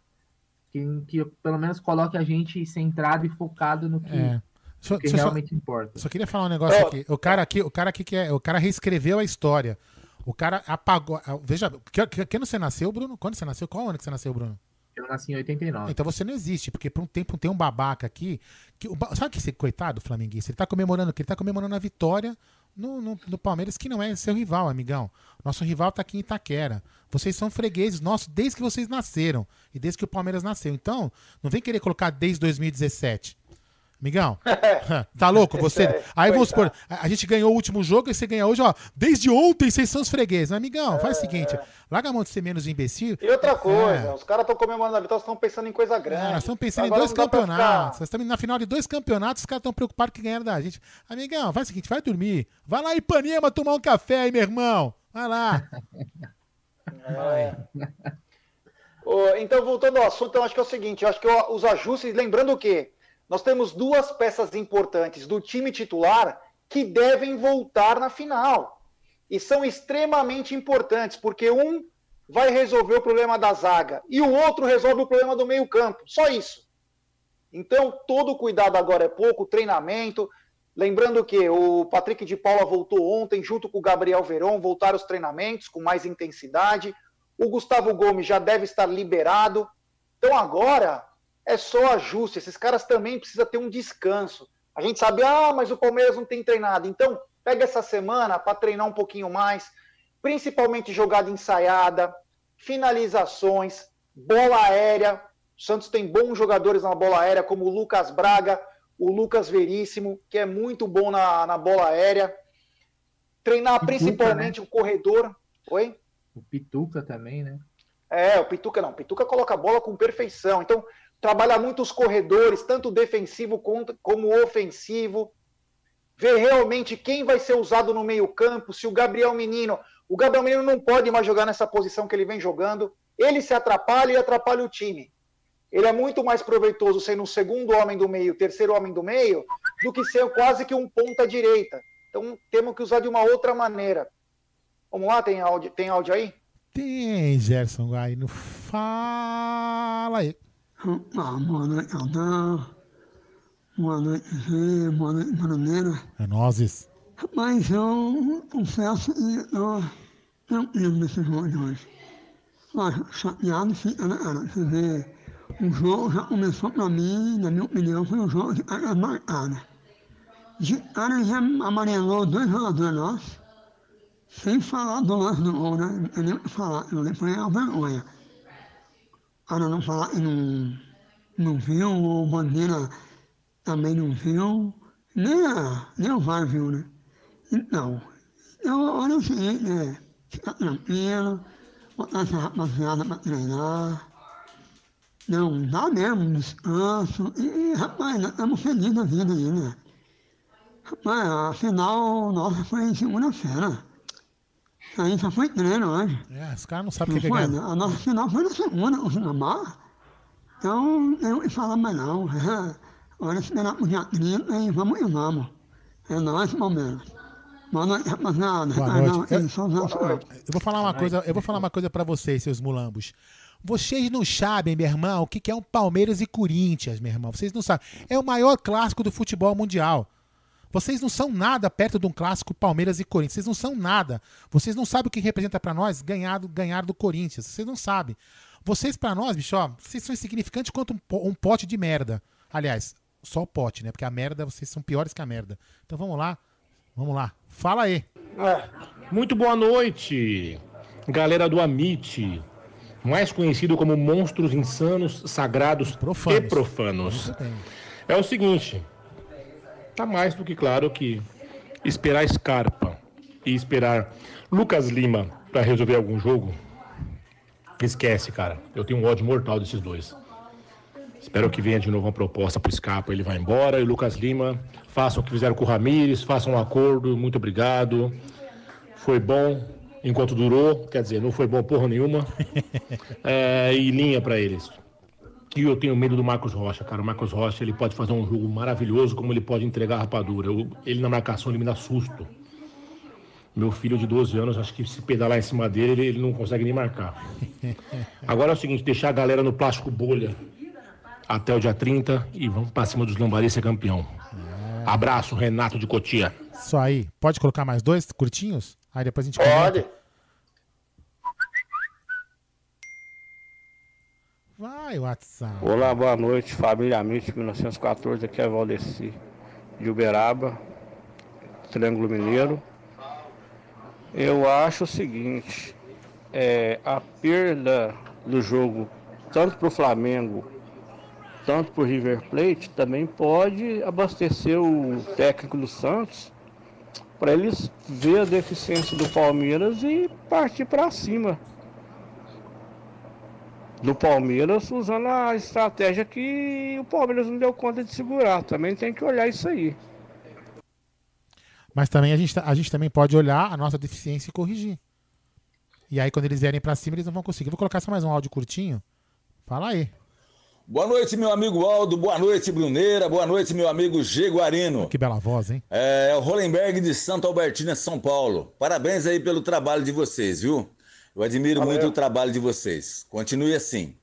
que, que pelo menos coloque a gente centrado e focado no que, É. Só- no que só- só- realmente importa. Só queria falar um negócio Ó. aqui. O cara aqui, o cara aqui que é, o cara reescreveu a história. O cara apagou. Veja, que, que, que ano você nasceu, Bruno? Quando você nasceu? Qual ano que você nasceu, Bruno? Eu nasci em 89. Então você não existe, porque por um tempo tem um babaca aqui. Que, sabe que esse coitado flamenguista? Ele tá comemorando o quê? Ele tá comemorando a vitória no, no, no Palmeiras, que não é seu rival, amigão. Nosso rival tá aqui em Itaquera. Vocês são fregueses nossos desde que vocês nasceram. E desde que o Palmeiras nasceu. Então, não vem querer colocar desde 2017. Amigão, *laughs* tá louco você? É, Aí vamos supor, a gente ganhou o último jogo e você ganha hoje, ó. Desde ontem vocês são os fregueses. Amigão, faz o seguinte: larga a mão de ser menos imbecil. E outra coisa, É. os caras estão comemorando a vitória, estão pensando em coisa grande. Ah, nós estamos pensando Agora em dois campeonatos. Nós estamos na final de dois campeonatos, os caras estão preocupados que ganharam da gente. Amigão, faz o seguinte, vai dormir. Vai lá em Ipanema tomar um café aí, meu irmão. Vai lá. *laughs* É. Então, voltando ao assunto, eu acho que é o seguinte, eu acho que o- os ajustes, lembrando que nós temos duas peças importantes do time titular que devem voltar na final. E são extremamente importantes, porque um vai resolver o problema da zaga e o outro resolve o problema do meio-campo. Só isso. Então, todo cuidado agora é pouco, treinamento. Lembrando que o Patrick de Paula voltou ontem, junto com o Gabriel Veron, voltaram os treinamentos com mais intensidade. O Gustavo Gomes já deve estar liberado. Então, agora é só ajuste. Esses caras também precisam ter um descanso. A gente sabe, ah, mas o Palmeiras não tem treinado. Então, pega essa semana para treinar um pouquinho mais, principalmente jogada ensaiada, finalizações, bola aérea. O Santos tem bons jogadores na bola aérea, como o Lucas Braga, o Lucas Veríssimo, que é muito bom na, na bola aérea. Treinar principalmente o corredor. Oi? O Pituca também, né? É, o Pituca não. O Pituca coloca a bola com perfeição. Então, trabalha muito os corredores, tanto defensivo como ofensivo. Ver realmente quem vai ser usado no meio-campo. Se o Gabriel Menino. O Gabriel Menino não pode mais jogar nessa posição que ele vem jogando. Ele se atrapalha e atrapalha o time. Ele é muito mais proveitoso sendo um segundo homem do meio, terceiro homem do meio, do que ser quase que um ponta direita. Então temos que usar de uma outra maneira. Vamos lá, tem áudio, tem áudio aí? Tem, Gerson Guaino. Fala aí. Ah, boa noite, Aldão. Boa noite, Gê. Boa noite, Bruneira. É nozes. Mas eu confesso que estou tranquilo nesse jogo de hoje. Lógico, chateado fica, né, cara? Você vê, o jogo já começou pra mim, na minha opinião, foi um jogo de carga marcada. De cara já amarelou dois jogadores nossos, sem falar do lance do gol, né? Eu nem falar, eu nem falei a vergonha. Para não falar que não, não viu, ou Bandeira também não viu, nem, nem o VAR viu, né? Então, eu olho o seguinte, né? Fica tranquilo, botar essa rapaziada para treinar. Não, dá mesmo descanso. E, rapaz, nós estamos felizes da vida aí, né? Rapaz, a final nossa foi em segunda-feira. Aí só foi treino hoje. É, os caras não sabem o que é. A nossa final foi na segunda, o Sinamar. Então, eu não falar mais não. *laughs* Agora esperar pro dia 30 e vamos e vamos. É nóis, Palmeiras. Boa noite, rapaziada. Boa noite. Eu, eu vou falar uma coisa, eu vou falar uma coisa para vocês, seus mulambos. Vocês não sabem, meu irmão, o que que é um Palmeiras e Corinthians, meu irmão. Vocês não sabem. É o maior clássico do futebol mundial. Vocês não são nada perto de um clássico Palmeiras e Corinthians. Vocês não são nada. Vocês não sabem o que representa para nós ganhar do, ganhar do Corinthians. Vocês não sabem. Vocês, para nós, bicho, ó, vocês são insignificantes quanto um, po- um pote de merda. Aliás, só o pote, né? Porque a merda, vocês são piores que a merda. Então vamos lá. Vamos lá. Fala aí. Muito boa noite, galera do Amit, mais conhecido como Monstros Insanos, Sagrados e Profanos. É o seguinte, tá mais do que claro que esperar Scarpa e esperar Lucas Lima para resolver algum jogo, esquece, cara. Eu tenho um ódio mortal desses dois. Espero que venha de novo uma proposta pro Scarpa, ele vai embora e o Lucas Lima façam o que fizeram com o Ramires, façam um acordo, muito obrigado. Foi bom enquanto durou, quer dizer, não foi bom porra nenhuma. *laughs* É, e linha pra eles. E eu tenho medo do Marcos Rocha, cara. O Marcos Rocha ele pode fazer um jogo maravilhoso, como ele pode entregar a rapadura. Eu- ele na marcação ele me dá susto. Meu filho de 12 anos, acho que se pedalar em cima dele, ele, ele não consegue nem marcar. *laughs* Agora é o seguinte, deixar a galera no plástico bolha até o dia 30 e vamos pra cima dos Lambari ser campeão. Abraço, Renato de Cotia. Isso aí. Pode colocar mais dois curtinhos? Aí depois a gente Pode. comenta. Vai, WhatsApp. Olá, boa noite, família Amit 1914, aqui é Valdeci de Uberaba, Triângulo Mineiro. Eu acho o seguinte, é, a perda do jogo, tanto para o Flamengo, tanto para o River Plate, também pode abastecer o técnico do Santos para eles ver a deficiência do Palmeiras e partir para cima do Palmeiras usando a estratégia que o Palmeiras não deu conta de segurar. Também tem que olhar isso aí. Mas também a gente, a gente também pode olhar a nossa deficiência e corrigir. E aí, quando eles vierem pra cima, eles não vão conseguir. Vou colocar só mais um áudio curtinho. Fala aí. Boa noite, meu amigo Aldo. Boa noite, Bruneira. Boa noite, meu amigo G. Guarino. Que bela voz, hein? É, é o Hollenberg de Santo Albertina, São Paulo. Parabéns aí pelo trabalho de vocês, viu? Eu admiro Valeu. muito o trabalho de vocês. Continue assim.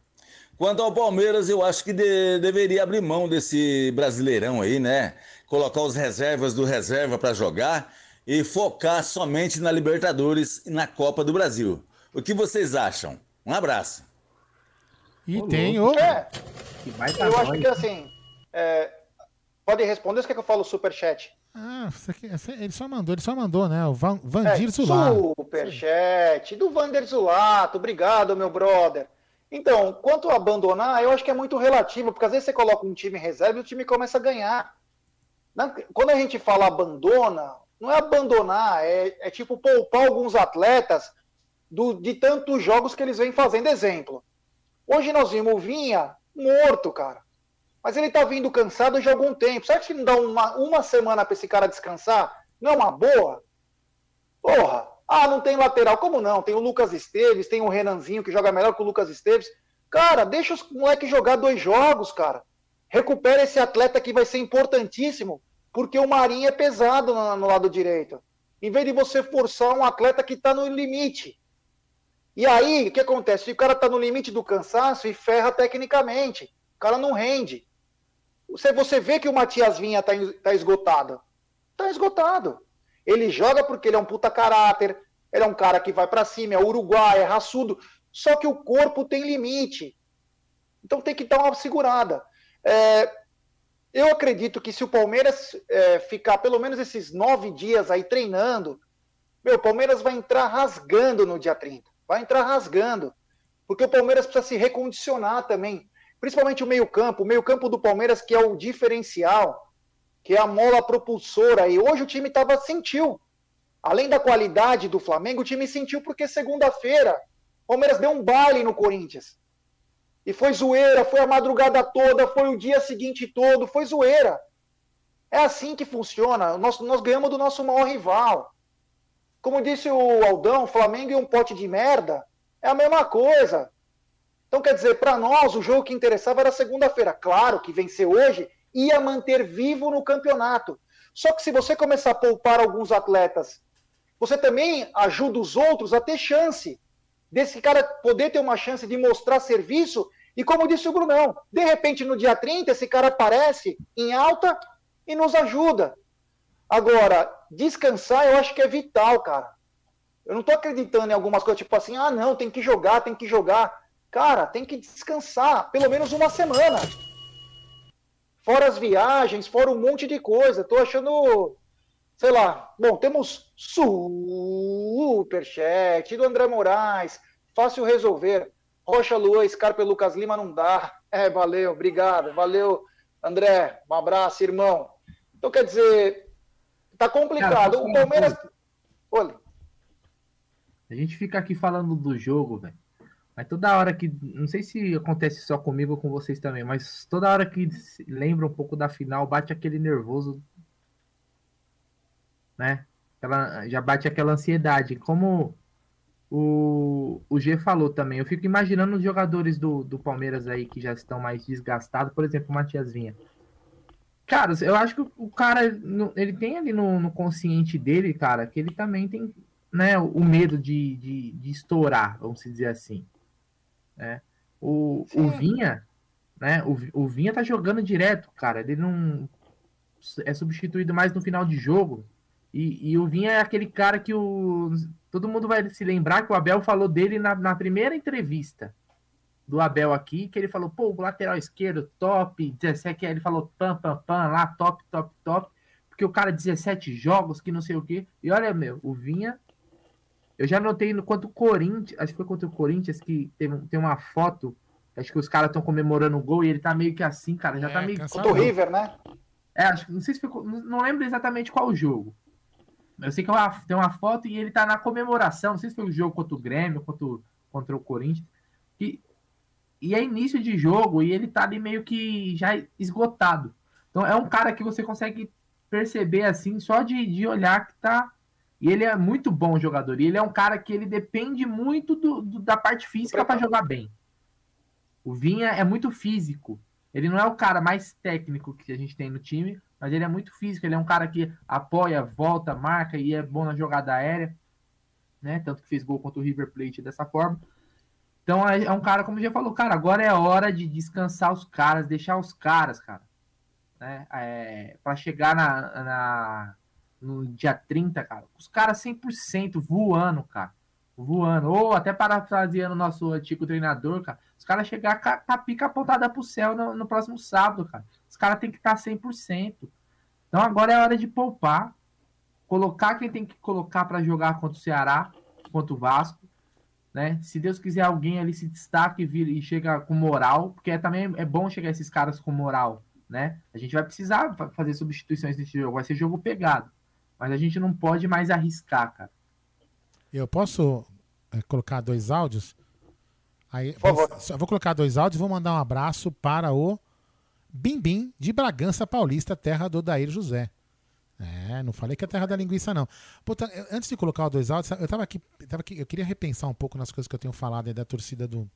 Quanto ao Palmeiras, eu acho que de- deveria abrir mão desse brasileirão aí, né? Colocar os reservas do reserva para jogar e focar somente na Libertadores e na Copa do Brasil. O que vocês acham? Um abraço. E tem o. É, eu acho que assim. é, pode responder ou quer que eu fale o superchat? Ah, aqui- essa- ele só mandou, ele só mandou, né? O Van, É, Vandir Zular. Superchat do Vander Zulato, obrigado, meu brother. Então, quanto a abandonar, eu acho que é muito relativo, porque às vezes você coloca um time em reserva e o time começa a ganhar. Quando a gente fala abandona, não é abandonar, é, é tipo poupar alguns atletas do- de tantos jogos que eles vêm fazendo. Exemplo, hoje nós vimos o Vinha morto, cara. Mas ele tá vindo cansado há algum tempo. Será que não dá uma, uma semana para esse cara descansar? Não é uma boa? Porra! Ah, não tem lateral. Como não? Tem o Lucas Esteves, tem o Renanzinho que joga melhor que o Lucas Esteves. Cara, deixa os moleques jogar dois jogos, cara. Recupera esse atleta que vai ser importantíssimo, porque o Marinho é pesado no, no lado direito. Em vez de você forçar um atleta que está no limite. E aí, o que acontece? O cara está no limite do cansaço e ferra tecnicamente, o cara não rende. Você, você vê que o Matias Vinha está tá esgotado. Está esgotado. Ele joga porque ele é um puta caráter, ele é um cara que vai pra cima, é uruguai, é raçudo. Só que o corpo tem limite. Então tem que dar uma segurada. É, eu acredito que se o Palmeiras é, ficar pelo menos esses nove dias aí treinando, Meu, o Palmeiras vai entrar rasgando no dia 30. Vai entrar rasgando. Porque o Palmeiras precisa se recondicionar também. Principalmente o meio-campo. O meio-campo do Palmeiras, que é o diferencial, que é a mola propulsora. E hoje o time tava, sentiu. Além da qualidade do Flamengo, o time sentiu porque segunda-feira o Palmeiras deu um baile no Corinthians. E foi zoeira, foi a madrugada toda, foi o dia seguinte todo, foi zoeira. É assim que funciona. Nós, nós ganhamos do nosso maior rival. Como disse o Aldão, Flamengo e um pote de merda é a mesma coisa. Então, quer dizer, para nós, o jogo que interessava era segunda-feira. Claro que vencer hoje ia manter vivo no campeonato. Só que se você começar a poupar alguns atletas, você também ajuda os outros a ter chance. Desse cara poder ter uma chance de mostrar serviço. E como disse o Brunão, de repente no dia 30, esse cara aparece em alta e nos ajuda. Agora, descansar eu acho que é vital, cara. Eu não tô acreditando em algumas coisas, tipo assim, ah, não, tem que jogar, tem que jogar. Cara, tem que descansar pelo menos uma semana. Fora as viagens, fora um monte de coisa. Tô achando, sei lá. Bom, temos superchat do André Moraes. Fácil resolver. Rocha Luan, Scarpa e Lucas Lima não dá. *laughs* É, valeu, obrigado. Valeu, André. Um abraço, irmão. Então, quer dizer, tá complicado. Cara, o Palmeiras. Olha. A gente fica aqui falando do jogo, velho. Mas toda hora que. Não sei se acontece só comigo ou com vocês também, mas toda hora que lembra um pouco da final, bate aquele nervoso. Né? Aquela, já bate aquela ansiedade. Como o, o G falou também, eu fico imaginando os jogadores do, do Palmeiras aí que já estão mais desgastados, por exemplo, o Matias Vinha. Cara, eu acho que o cara, ele tem ali no, no consciente dele, cara, que ele também tem né, o medo de, de, de estourar, vamos dizer assim. Né? O, o Vinha, né, o, o Vinha tá jogando direto, cara, ele não é substituído mais no final de jogo. E, e o Vinha é aquele cara que o, todo mundo vai se lembrar que o Abel falou dele na, na primeira entrevista do Abel aqui, que ele falou, pô, lateral esquerdo, top, 17, ele falou pam, pam, pam, lá, top, top, top, porque o cara 17 jogos, que não sei o quê. E olha, meu, o Vinha, eu já notei no quanto o Corinthians, acho que foi contra o Corinthians, que tem, tem uma foto, acho que os caras estão comemorando o gol e ele tá meio que assim, cara, já é, tá meio... Contra o River, né? É, acho que, não sei se foi, não lembro exatamente qual o jogo. Eu sei que é tem uma foto e ele tá na comemoração, não sei se foi o jogo contra o Grêmio, contra o, contra o Corinthians, e e é início de jogo e ele tá ali meio que já esgotado. Então é um cara que você consegue perceber assim, só de, de olhar que tá. E ele é muito bom jogador. E ele é um cara que ele depende muito do, do da parte física para jogar bem. O Vinha é muito físico. Ele não é o cara mais técnico que a gente tem no time, mas ele é muito físico. Ele é um cara que apoia, volta, marca e é bom na jogada aérea. Né? Tanto que fez gol contra o River Plate dessa forma. Então é, é um cara, como já falou, cara, agora é hora de descansar os caras, deixar os caras, cara. Né? É, para chegar na, na, no dia 30, cara, os caras 100% voando, cara. Voando. Ou até parafraseando o nosso antigo treinador, cara. Os caras chegar com a pica apontada pro céu no, no próximo sábado, cara. Os caras têm que estar tá 100%. Então agora é hora de poupar. Colocar quem tem que colocar para jogar contra o Ceará, contra o Vasco né? Se Deus quiser alguém ali se destaque e, e chega com moral, porque é, também é bom chegar esses caras com moral, né? A gente vai precisar fazer substituições nesse jogo, vai ser jogo pegado, mas a gente não pode mais arriscar, cara. Eu posso é, colocar dois áudios? Aí, eu vou colocar dois áudios e vou mandar um abraço para o Bimbim de Bragança Paulista, terra do Daír José. É, não falei que é terra da linguiça, não. Puta, eu, antes de colocar o dois áudios, eu tava aqui, tava aqui, eu queria repensar um pouco nas coisas que eu tenho falado aí da torcida do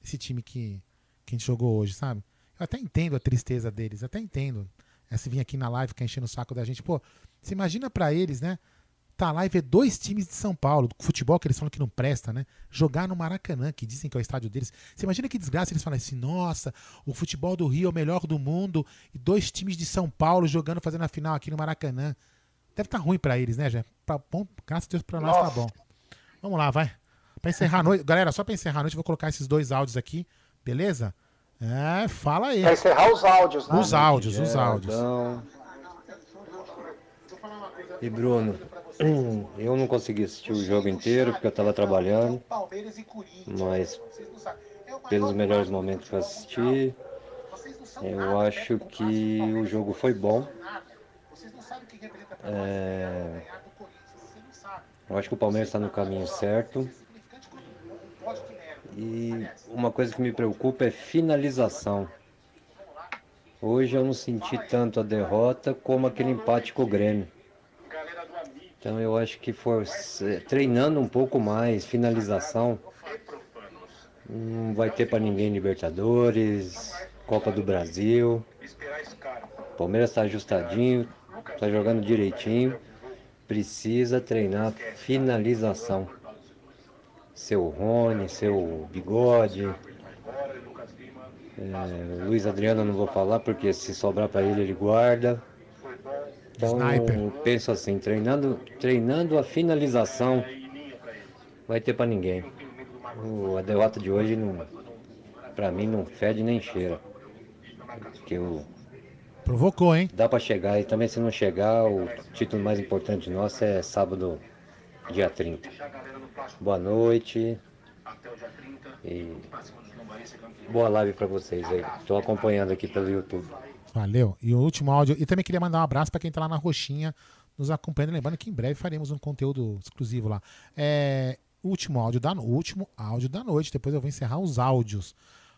desse time que, que a gente jogou hoje, sabe? Eu até entendo a tristeza deles, até entendo. Essa vir aqui na live ficar enchendo o saco da gente. Pô, você imagina para eles, né? tá lá e ver dois times de São Paulo, do futebol que eles falam que não presta, né? Jogar no Maracanã, que dizem que é o estádio deles. Você imagina que desgraça eles falam assim: nossa, o futebol do Rio é o melhor do mundo e dois times de São Paulo jogando, fazendo a final aqui no Maracanã. Deve estar tá ruim para eles, né, Jé? Pra, bom, graças a Deus pra nós tá nossa. tá bom. Vamos lá, vai. Pra encerrar a noite. Galera, só pra encerrar a noite, eu vou colocar esses dois áudios aqui, beleza? É, fala aí. Pra encerrar os áudios, né? Os áudios, os áudios. E Bruno, *clears throat* eu não consegui assistir o jogo inteiro porque eu estava trabalhando, mas pelos melhores momentos que eu assisti, eu acho que o jogo foi bom. É... Eu acho que o Palmeiras está no caminho certo. E uma coisa que me preocupa é finalização. Hoje eu não senti tanto a derrota como aquele empate com o Grêmio. Então eu acho que for treinando um pouco mais, finalização, não vai ter para ninguém Libertadores, Copa do Brasil. Palmeiras está ajustadinho, está jogando direitinho. Precisa treinar finalização. Seu Rony, seu Bigode. É, Luiz Adriano não vou falar porque se sobrar para ele ele guarda. Então Sniper. eu penso assim, treinando, treinando a finalização vai ter para ninguém. O, a derrota de hoje não, para mim não fede nem cheira. Que o Provocou, hein? Dá para chegar e também se não chegar, o título mais importante nosso é sábado, dia 30. Boa noite. E boa live para vocês aí. Estou acompanhando aqui pelo YouTube. Valeu. E o último áudio. E também queria mandar um abraço para quem tá lá na Roxinha nos acompanhando. Lembrando que em breve faremos um conteúdo exclusivo lá. É, último áudio da, último áudio da noite. Depois eu vou encerrar os áudios.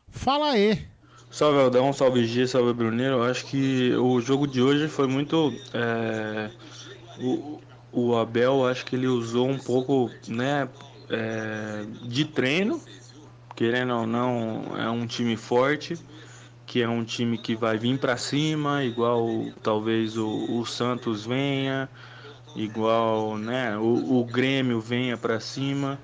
Fala aí. Salve Aldão, salve G, salve Bruneiro. Eu acho que o jogo de hoje foi muito. É, o, o Abel, acho que ele usou um pouco né, é, de treino. Querendo ou não, é um time forte que é um time que vai vir para cima, igual talvez o, o, Santos venha, igual né, o, o Grêmio venha para cima.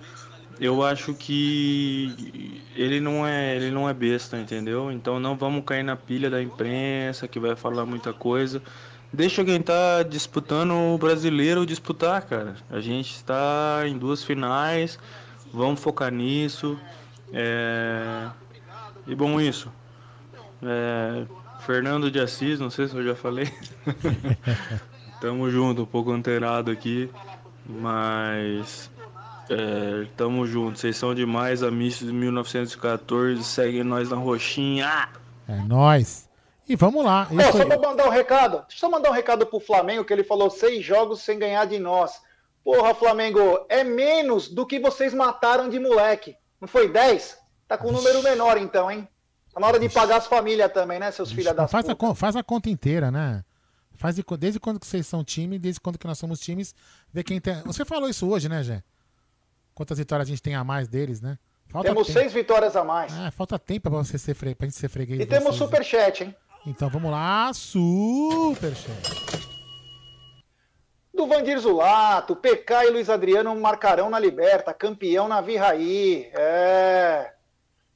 Eu acho que ele não é ele não é besta, entendeu? Então não vamos cair na pilha da imprensa que vai falar muita coisa. Deixa quem tá disputando o brasileiro disputar, cara. A gente está em duas finais, vamos focar nisso. É... E bom isso. É, Fernando de Assis, não sei se eu já falei. *laughs* tamo junto, um pouco antenado aqui, mas é, tamo junto. Vocês são demais, amigos de 1914, seguem nós na roxinha. É nós. E vamos lá. Só pra mandar um recado. Deixa eu só mandar um recado pro Flamengo, que ele falou seis jogos sem ganhar de nós. Porra, Flamengo, é menos do que vocês mataram de moleque. Não foi 10? Tá com um número menor então, hein? Tá na hora de pagar as famílias também, né, seus filhos da faz a, faz a conta inteira, né? Faz de, desde quando que vocês são time, desde quando que nós somos times, ver quem tem. Você falou isso hoje, né, Gé? Quantas vitórias a gente tem a mais deles, né? Falta temos tempo. seis vitórias a mais. Ah, falta tempo pra, você ser fre... pra gente ser freguês. E temos vocês, superchat, hein? Então vamos lá, superchat. Do Vandir Zulato, PK e Luiz Adriano marcarão na Liberta, campeão na Virraí. É.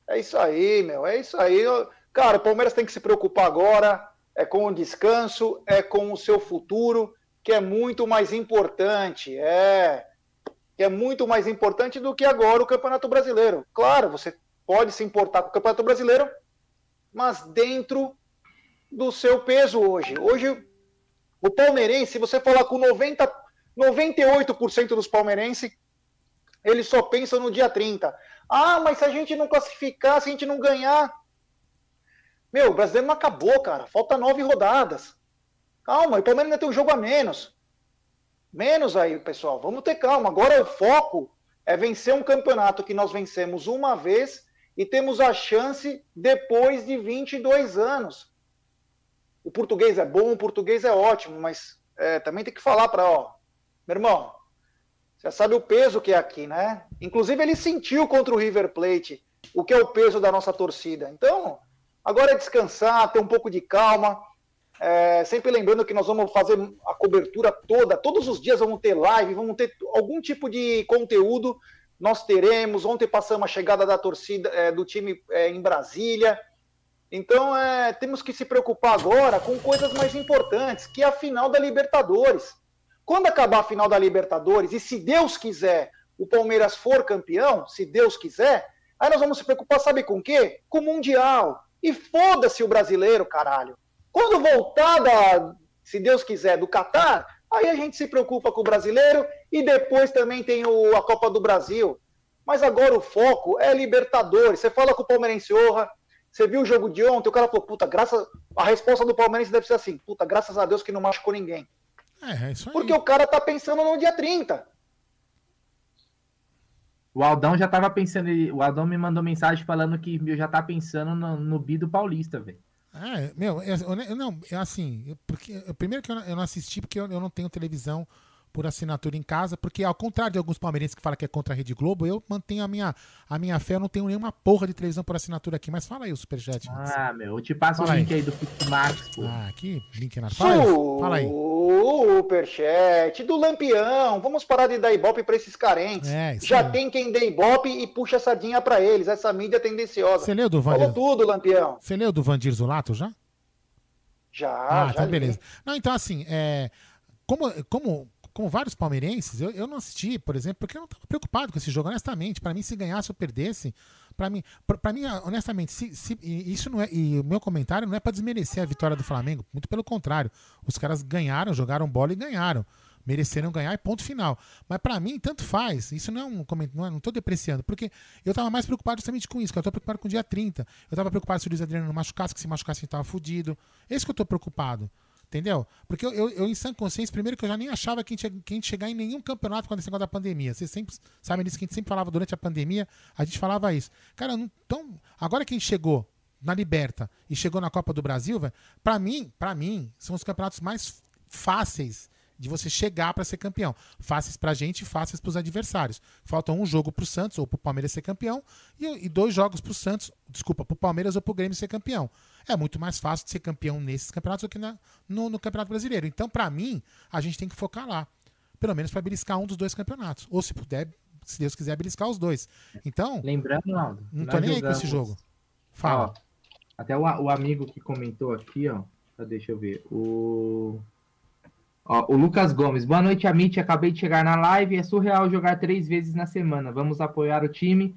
É isso aí, meu. É isso aí. Cara, o Palmeiras tem que se preocupar agora. É com o descanso, é com o seu futuro, que é muito mais importante. É. Que é muito mais importante do que agora o Campeonato Brasileiro. Claro, você pode se importar com o Campeonato Brasileiro, mas dentro do seu peso hoje. Hoje, o palmeirense, se você falar com 90, 98% dos palmeirenses, eles só pensam no dia 30. Ah, mas se a gente não classificar, se a gente não ganhar. Meu, o brasileiro não acabou, cara. Falta nove rodadas. Calma, o Palmeiras ainda tem um jogo a menos. Menos aí, pessoal. Vamos ter calma. Agora o foco é vencer um campeonato que nós vencemos uma vez e temos a chance depois de 22 anos. O português é bom, o português é ótimo, mas é, também tem que falar para, ó, meu irmão, você sabe o peso que é aqui, né? Inclusive, ele sentiu contra o River Plate o que é o peso da nossa torcida. Então, agora é descansar, ter um pouco de calma. É, sempre lembrando que nós vamos fazer a cobertura toda, todos os dias vamos ter live, vamos ter algum tipo de conteúdo. Nós teremos. Ontem passamos a chegada da torcida é, do time é, em Brasília. Então, é, temos que se preocupar agora com coisas mais importantes, que é a final da Libertadores. Quando acabar a final da Libertadores, e se Deus quiser, o Palmeiras for campeão, se Deus quiser, aí nós vamos se preocupar, sabe com o quê? Com o Mundial. E foda-se o brasileiro, caralho. Quando voltar da, se Deus quiser, do Catar, Aí a gente se preocupa com o brasileiro e depois também tem o, a Copa do Brasil. Mas agora o foco é Libertadores. Você fala com o Palmeirense honra, você viu o jogo de ontem, o cara falou, puta, graças. A resposta do Palmeirense deve ser assim, puta, graças a Deus que não machucou ninguém. É, é isso aí. Porque o cara tá pensando no dia 30. O Aldão já tava pensando, o Aldão me mandou mensagem falando que meu, já tá pensando no, no bi do Paulista, velho. É, meu, eu, eu, não, é assim, eu, porque, primeiro que eu não, eu não assisti porque eu, eu não tenho televisão por assinatura em casa, porque ao contrário de alguns palmeirenses que falam que é contra a Rede Globo, eu mantenho a minha, a minha fé, eu não tenho nenhuma porra de televisão por assinatura aqui, mas fala aí o superchat. Ah, meu, eu te passo fala o link aí, aí do Fitmax, pô. Ah, aqui, link na fala, fala aí. Superchat do Lampião, vamos parar de dar ibope pra esses carentes. É, Já é. tem quem dê ibope e puxa a sardinha pra eles, essa mídia tendenciosa. Você leu do Vandir? Falou tudo, Lampião. Você leu do Vandir Zulato já? Já, ah, já tá beleza. Não, então assim, é, como, como com vários palmeirenses, eu, eu não assisti, por exemplo, porque eu não estava preocupado com esse jogo, honestamente. Para mim, se ganhasse ou perdesse, para mim, para mim, honestamente, se, se, isso não é. E o meu comentário não é para desmerecer a vitória do Flamengo, muito pelo contrário. Os caras ganharam, jogaram bola e ganharam. Mereceram ganhar e ponto final. Mas para mim, tanto faz. Isso não é um comentário, não, estou depreciando, porque eu estava mais preocupado justamente com isso, que eu estou preocupado com o dia 30. Eu estava preocupado se o Luiz Adriano não machucasse, que se machucasse a gente tava fudido. Esse que eu estou preocupado. Entendeu? Porque eu, eu, eu, em sã consciência, primeiro que eu já nem achava que a gente, que a gente chegar em nenhum campeonato quando esse negócio da pandemia. Vocês sempre sabem disso que a gente sempre falava durante a pandemia, a gente falava isso. Cara, não, então, agora que a gente chegou na Liberta e chegou na Copa do Brasil, velho, pra mim, para mim, são os campeonatos mais fáceis de você chegar para ser campeão. Fáceis pra gente e fáceis pros adversários. Falta um jogo pro Santos ou pro Palmeiras ser campeão e, e dois jogos pro Santos, desculpa, pro Palmeiras ou pro Grêmio ser campeão. É muito mais fácil de ser campeão nesses campeonatos do que na, no, no Campeonato Brasileiro. Então, para mim, a gente tem que focar lá. Pelo menos para beliscar um dos dois campeonatos. Ou se puder, se Deus quiser, beliscar os dois. Então. Lembrando, Aldo. Não tô nem aí com esse jogo. Fala. Ó, até o, o amigo que comentou aqui, ó. Deixa eu ver. O. Ó, o Lucas Gomes, boa noite, Amit. Acabei de chegar na live. É surreal jogar três vezes na semana. Vamos apoiar o time.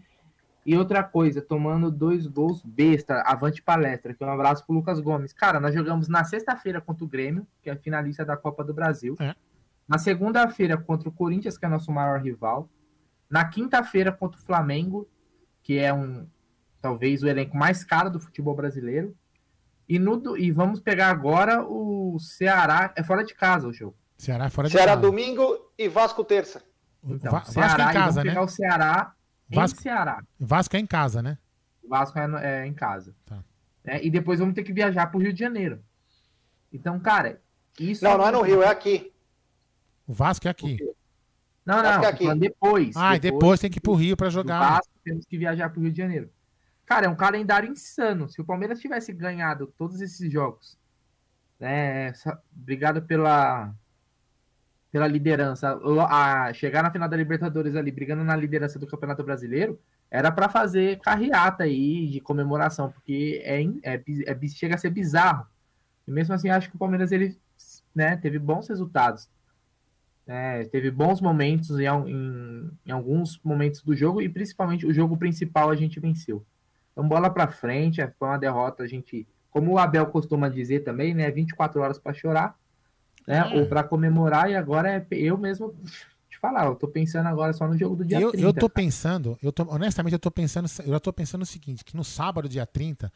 E outra coisa, tomando dois gols besta, avante palestra. Que um abraço pro Lucas Gomes. Cara, nós jogamos na sexta-feira contra o Grêmio, que é finalista da Copa do Brasil. É. Na segunda-feira contra o Corinthians, que é nosso maior rival. Na quinta-feira contra o Flamengo, que é um talvez o elenco mais caro do futebol brasileiro. E, no, e vamos pegar agora o Ceará. É fora de casa o jogo. Ceará é fora de Ceará casa. domingo e Vasco terça. Então, Va Ceará, Vasco em casa, vamos né? pegar o Ceará Vasco, em Ceará. Vasco é em casa, né? Vasco é, é em casa. Tá. É, e depois vamos ter que viajar para o Rio de Janeiro. Então, cara, isso. Não, não é no Rio, é aqui. O Vasco é aqui. Não, não, é aqui. depois. Ah, depois, depois tem que ir pro Rio para jogar. Vasco temos que viajar para o Rio de Janeiro. Cara, é um calendário insano. Se o Palmeiras tivesse ganhado todos esses jogos, né, obrigado pela pela liderança, a chegar na final da Libertadores ali, brigando na liderança do Campeonato Brasileiro, era para fazer carreata aí de comemoração, porque é, é, é, chega a ser bizarro. E mesmo assim, acho que o Palmeiras ele, né, teve bons resultados. É, teve bons momentos em, em, em, alguns momentos do jogo e principalmente o jogo principal a gente venceu. Então, bola para frente, foi uma derrota, a gente, como o Abel costuma dizer também, né, 24 horas para chorar, né, é. ou para comemorar, e agora é eu mesmo te falar, eu tô pensando agora só no jogo do dia eu, 30. Eu tô pensando, eu tô, honestamente, eu tô pensando, eu tô pensando o seguinte, que no sábado, dia 30,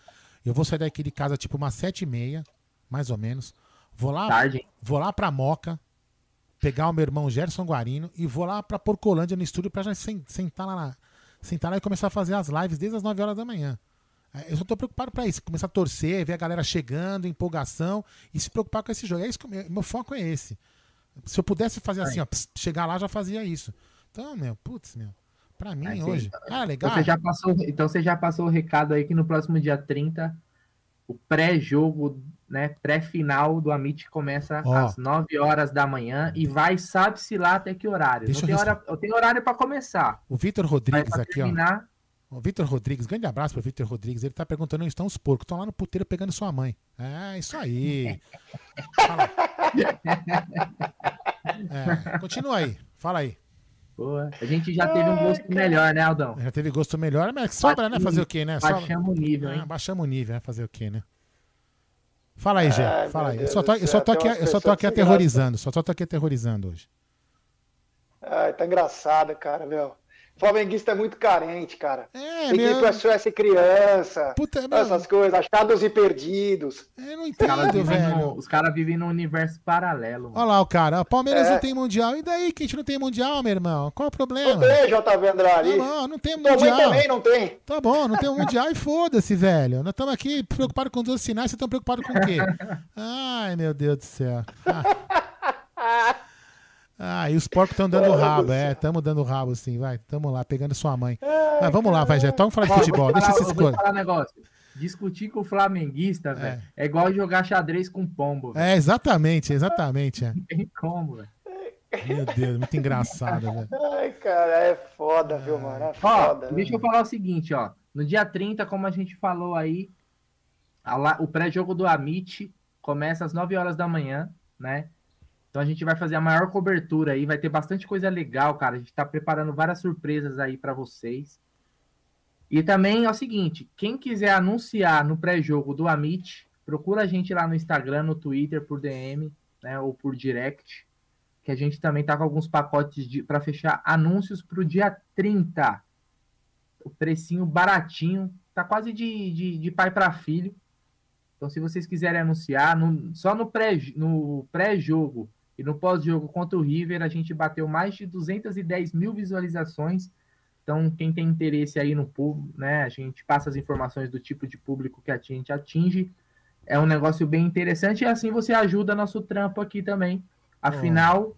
eu vou sair daqui de casa tipo umas sete e meia, mais ou menos, vou lá, Tarde. vou lá pra Moca, pegar o meu irmão Gerson Guarino e vou lá pra Porcolândia no estúdio pra já sentar lá na, sentar lá e começar a fazer as lives desde as 9 horas da manhã. É, eu só tô preocupado para isso, começar a torcer, ver a galera chegando, empolgação e se preocupar com esse jogo. É isso que meu, meu foco é esse. Se eu pudesse fazer assim, ó, chegar lá já fazia isso. Então, meu, putz, meu. Pra mim Aí, hoje. Ah, legal. Então você, já passou, então você já passou o recado aí que no próximo dia 30, o pré-jogo né, pré-final do Amit começa oh. às 9 horas da manhã e vai, sabe-se lá até que horário. Deixa Não tem, hora, tem horário para começar. O Vitor Rodrigues aqui, terminar... ó. O Vitor Rodrigues, grande abraço para o Vitor Rodrigues. Ele tá perguntando onde estão os porcos. Estão lá no puteiro pegando sua mãe. É, isso aí. *laughs* é, continua aí. Fala aí. Boa. A gente já teve um gosto melhor, né, Aldão? Já teve gosto melhor, mas sobra, né? Fazer o quê, né? Baixamos o nível, hein? Ah, baixamos o nível, né? Fazer o quê, né? Fala aí, Gé. Ai, Fala aí. Eu só tô, eu só tô aqui, eu só tô aqui aterrorizando. Só tô aqui aterrorizando hoje. Ai, tá engraçado, cara, meu. Flamenguista é muito carente, cara. É, Tem que ir meu- SOS criança. Puta, essas coisas, achados e perdidos. Eu não Os caras entendo, vivem, velho. no, os caras vivem num universo paralelo. mano. Olha lá o cara. O Palmeiras É. não tem mundial. E daí que a gente não tem mundial, meu irmão? Qual o problema? Não tem, JV Andrade. Tá bom, não tem Tua mãe mundial. também não tem. Tá bom, não tem um mundial e foda-se, velho. Nós estamos aqui preocupados com os sinais, vocês estão preocupados com o quê? *laughs* Ai, meu Deus do céu. Ah, *laughs* Ah, e os porcos estão dando Mano rabo, é, estamos dando rabo sim, vai. Tamo lá, pegando sua mãe. Mas vamos lá, vai, já. Vamos falar de Ó, futebol, deixa falar- vou coisas. falar um negócio. Discutir com o flamenguista, velho, é. igual jogar xadrez com pombo. velho. É, exatamente, exatamente. É. *laughs* Não tem como, velho. Meu Deus, muito engraçado, velho. Ai, cara, é foda, viu, mano? É Ó, foda. deixa eu falar o seguinte, ó. No dia 30, como a gente falou aí, a o pré-jogo do Amit começa às 9 horas da manhã, né? Então a gente vai fazer a maior cobertura aí, vai ter bastante coisa legal, cara. A gente tá preparando várias surpresas aí para vocês. E também é o seguinte, quem quiser anunciar no pré-jogo do Amit, procura a gente lá no Instagram, no Twitter, por DM, né, ou por direct, que a gente também tá com alguns pacotes para fechar anúncios pro dia 30 o precinho baratinho, tá quase de, de, de pai para filho. Então, se vocês quiserem anunciar, no- só no pré- no pré-jogo e no pós-jogo contra o River, a gente bateu mais de 210 mil visualizações. Então, quem tem interesse aí no público, né? A gente passa as informações do tipo de público que a gente atinge. É um negócio bem interessante e assim você ajuda nosso trampo aqui também. Afinal,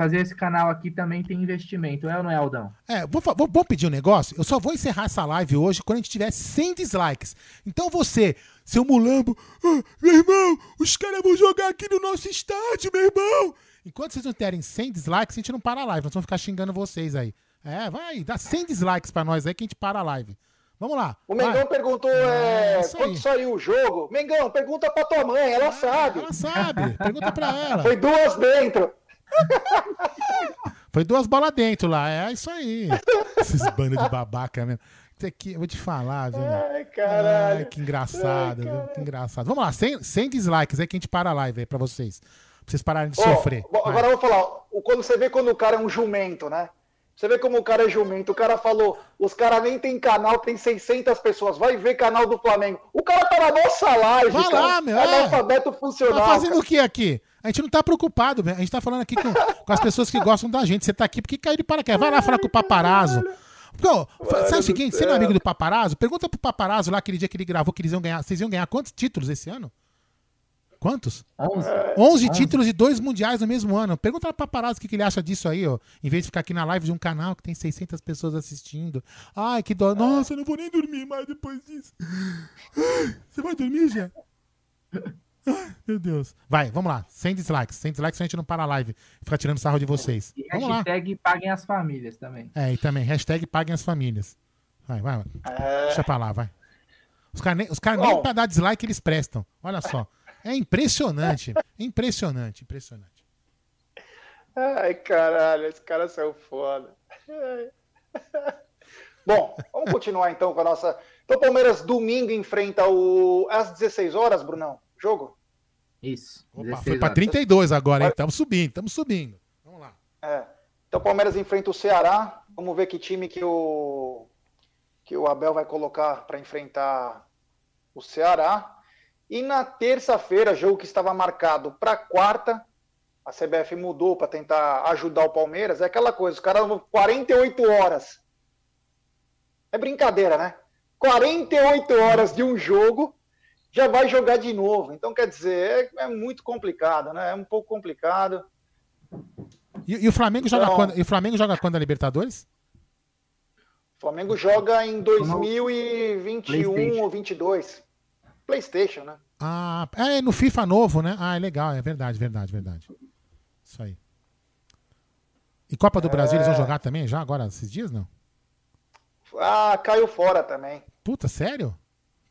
fazer esse canal aqui também tem investimento, é ou não é, Aldão? É, vou, vou, vou pedir um negócio. Eu só vou encerrar essa live hoje quando a gente tiver 100 dislikes. Então você, seu mulambo, "Ah, meu irmão, os caras vão jogar aqui no nosso estádio, meu irmão. Enquanto vocês não terem 100 dislikes, a gente não para a live. Nós vamos ficar xingando vocês aí. É, vai, dá 100 dislikes pra nós aí que a gente para a live. Vamos lá. O vai. Mengão perguntou é, aí. quando saiu o jogo. Mengão, pergunta pra tua mãe, ela sabe. Ela sabe, pergunta pra *laughs* ela. Foi duas dentro. Foi duas bolas dentro lá, é isso aí. Esses bandos de babaca mesmo. Isso aqui, eu vou te falar, viu? Ai, caralho. Ai, que engraçado, viu? Que engraçado. Vamos lá, 100, 100 dislikes aí que a gente para a live aí pra vocês. Pra vocês pararem de Ó, sofrer. agora eu vou falar, quando você vê quando o cara é um jumento, né? Você vê como o cara é jumento. O cara falou, os caras nem tem canal, tem 600 pessoas. Vai ver canal do Flamengo. O cara tá na nossa live, Vai cara. lá, meu, É é. analfabeto funcional. Tá fazendo cara. o que aqui? A gente não tá preocupado, velho. A gente tá falando aqui com, com as pessoas que gostam da gente. Você tá aqui porque caiu de paraquedas. Vai lá falar com o paparazzo. Sabe o seguinte? Você não é amigo do paparazzo? Pergunta pro paparazzo lá aquele dia que ele gravou que eles iam ganhar. Vocês iam ganhar quantos títulos esse ano? Quantos? 11. 11 títulos e dois mundiais no mesmo ano. Pergunta pro paparazzo o que, que ele acha disso aí, ó. Em vez de ficar aqui na live de um canal que tem 600 pessoas assistindo. Ai, que dó. Nossa, eu não vou nem dormir mais depois disso. Você vai dormir, já? Ai, *laughs* Meu Deus. Vai, vamos lá. 100 dislikes. 100 dislikes a gente não para a live. Ficar tirando sarro de vocês. E Vamos lá. hashtag paguem as famílias também. É, e também, hashtag paguem as famílias. Vai, vai. vai. É. Deixa pra lá, vai. Os caras nem, os cara nem pra dar dislike eles prestam. Olha só. É impressionante. impressionante, impressionante. Ai, caralho, esse cara saiu foda. Ai. *laughs* Bom, vamos continuar então com a nossa. Então, o Palmeiras domingo enfrenta o. Às 16 horas, Brunão? Jogo? Isso. Opa, 16 foi pra horas. 32 agora, hein? Estamos subindo, estamos subindo. Vamos lá. É. Então, o Palmeiras enfrenta o Ceará. Vamos ver que time que o que o Abel vai colocar para enfrentar o Ceará. E na terça-feira, jogo que estava marcado para quarta, a CBF mudou para tentar ajudar o Palmeiras. É aquela coisa, os caras 48 horas. É brincadeira, né? 48 horas de um jogo já vai jogar de novo. Então, quer dizer, é, é muito complicado, né? É um pouco complicado. E, e o Flamengo joga Então- quando? E o Flamengo joga quando a Libertadores? O Flamengo joga em 2021 PlayStation. ou 22. PlayStation, né? Ah, é no FIFA novo, né? Ah, é legal, é verdade, verdade, verdade. Isso aí. E Copa do Brasil eles vão É. jogar também já agora esses dias, não? Ah, caiu fora também. Puta, sério?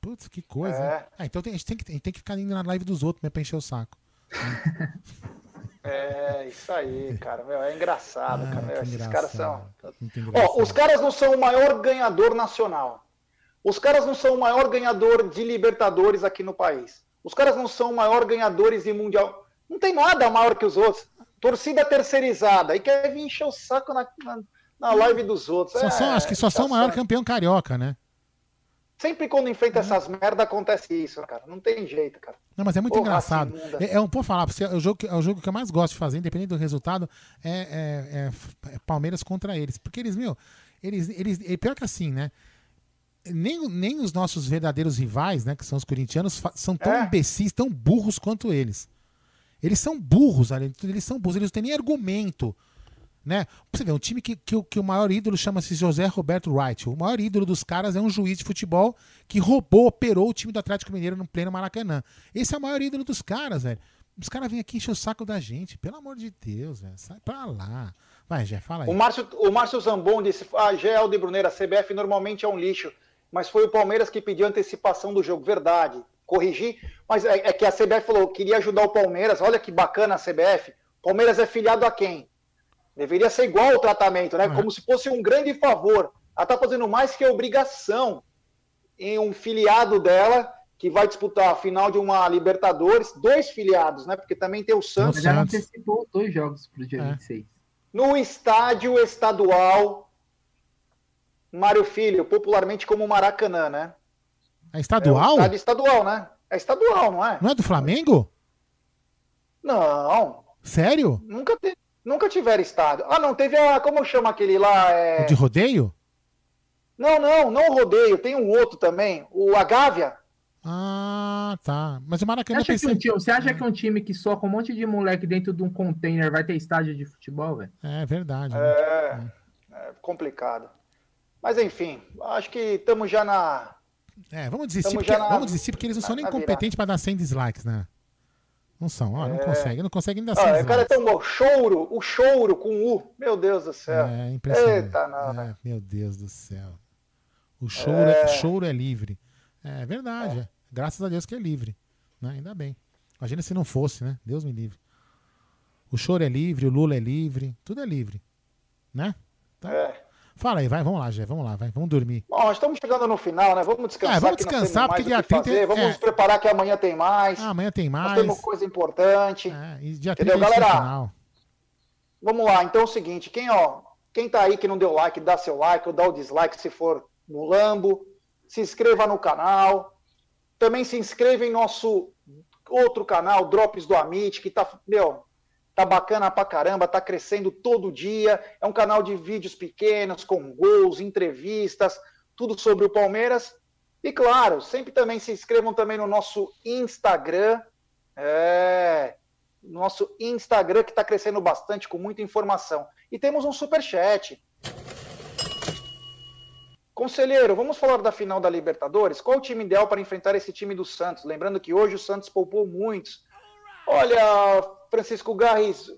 Putz, que coisa. É. Ah, então tem- a, gente tem que, a gente tem que ficar indo na live dos outros mesmo pra encher o saco. É, isso aí, cara. Meu, é engraçado, Ah, cara. Meu, esses engraçado. caras são. Ó, os caras não são o maior ganhador nacional. Os caras não são o maior ganhador de Libertadores aqui no país. Os caras não são maior ganhadores de mundial. Não tem nada maior que os outros. Torcida terceirizada. E quer vir encher o saco na, na, na live dos outros. Só é, são, acho que só são o maior campeão carioca, né? Sempre quando enfrenta essas merda acontece isso, cara. Não tem jeito, cara. Não, mas é muito Porra, engraçado. imunda. É, é um, vou falar você, é o, jogo, que- é o jogo que eu mais gosto de fazer, independente do resultado, é, é- é- é Palmeiras contra eles. Porque eles, meu, eles, eles. Pior que assim, né? Nem, nem os nossos verdadeiros rivais, né? Que são os corintianos, são tão É. imbecis, tão burros quanto eles. Eles são burros, além de tudo, eles são burros, eles não têm nem argumento. Né? Você ver, um time que, que, que o maior ídolo chama-se José Roberto Wright. O maior ídolo dos caras é um juiz de futebol que roubou, operou o time do Atlético Mineiro no pleno Maracanã. Esse é o maior ídolo dos caras, velho. Os caras vêm aqui encher o saco da gente. Pelo amor de Deus, velho. Sai pra lá. Vai, Jé, fala aí. O Márcio, o Márcio Zambon disse: Ah, GL de Bruneira, CBF normalmente é um lixo, mas foi o Palmeiras que pediu antecipação do jogo. Verdade. Corrigi, mas é, é que a CBF falou: queria ajudar o Palmeiras. Olha que bacana a CBF. Palmeiras é filiado a quem? Deveria ser igual o tratamento, né? Como se fosse um grande favor. Ela tá fazendo mais que obrigação em um filiado dela que vai disputar a final de uma Libertadores, dois filiados, né? Porque também tem o Santos. Já antecipou dois jogos pro dia É. 26. no estádio estadual Mário Filho, popularmente como Maracanã, né? É É o estadual? estádio estadual, né? É estadual, não é? Não é do Flamengo? Não, Sério? nunca, te- nunca tiveram estádio. Ah, não, teve a. Como chama aquele lá? É... O de rodeio? Não, não, não o rodeio, tem um outro também, o Agávia. Ah, tá. Mas o Você Maracanã acha, que um time, você acha que um time que soca um monte de moleque dentro de um container vai ter estádio de futebol, velho? É verdade. né? É, é complicado. Mas enfim, acho que estamos já na. É, vamos desistir, porque, na- vamos desistir porque eles não são na- nem na competentes pra dar 100 dislikes, né? Não são, ó, não É. conseguem, não dar 100 Ah, o cara é bom. Choro, o choro com U. Meu Deus do céu. É impressionante. Eita, não, né? É, meu Deus do céu. O choro é, É. choro é livre. É verdade, é. Graças a Deus que é livre. Né? Ainda bem. Imagina se não fosse, né? Deus me livre. O choro é livre, o Lula é livre, tudo é livre. Né? Então, É. Fala aí, vai, vamos lá, Gé, vamos lá, vai, vamos dormir. Bom, nós estamos chegando no final, né? Vamos descansar. É, vamos nós descansar, porque dia 30 fazer. Vamos é. preparar que amanhã tem mais. Ah, amanhã tem Nós mais. temos coisa importante. E dia 30 Entendeu, galera? Vamos lá, então é o seguinte, quem, ó, quem tá aí que não deu like, dá seu like ou dá o dislike se for no Lambo. Se inscreva no canal. Também se inscreva em nosso outro canal, Drops do Amit, que tá, meu, tá bacana pra caramba, tá crescendo todo dia. É um canal de vídeos pequenos, com gols, entrevistas, tudo sobre o Palmeiras. E claro, sempre também se inscrevam também no nosso Instagram. É, nosso Instagram que está crescendo bastante com muita informação. E temos um super chat. Conselheiro, vamos falar da final da Libertadores? Qual o time ideal para enfrentar esse time do Santos? Lembrando que hoje o Santos poupou muitos. Olha, Francisco Garris,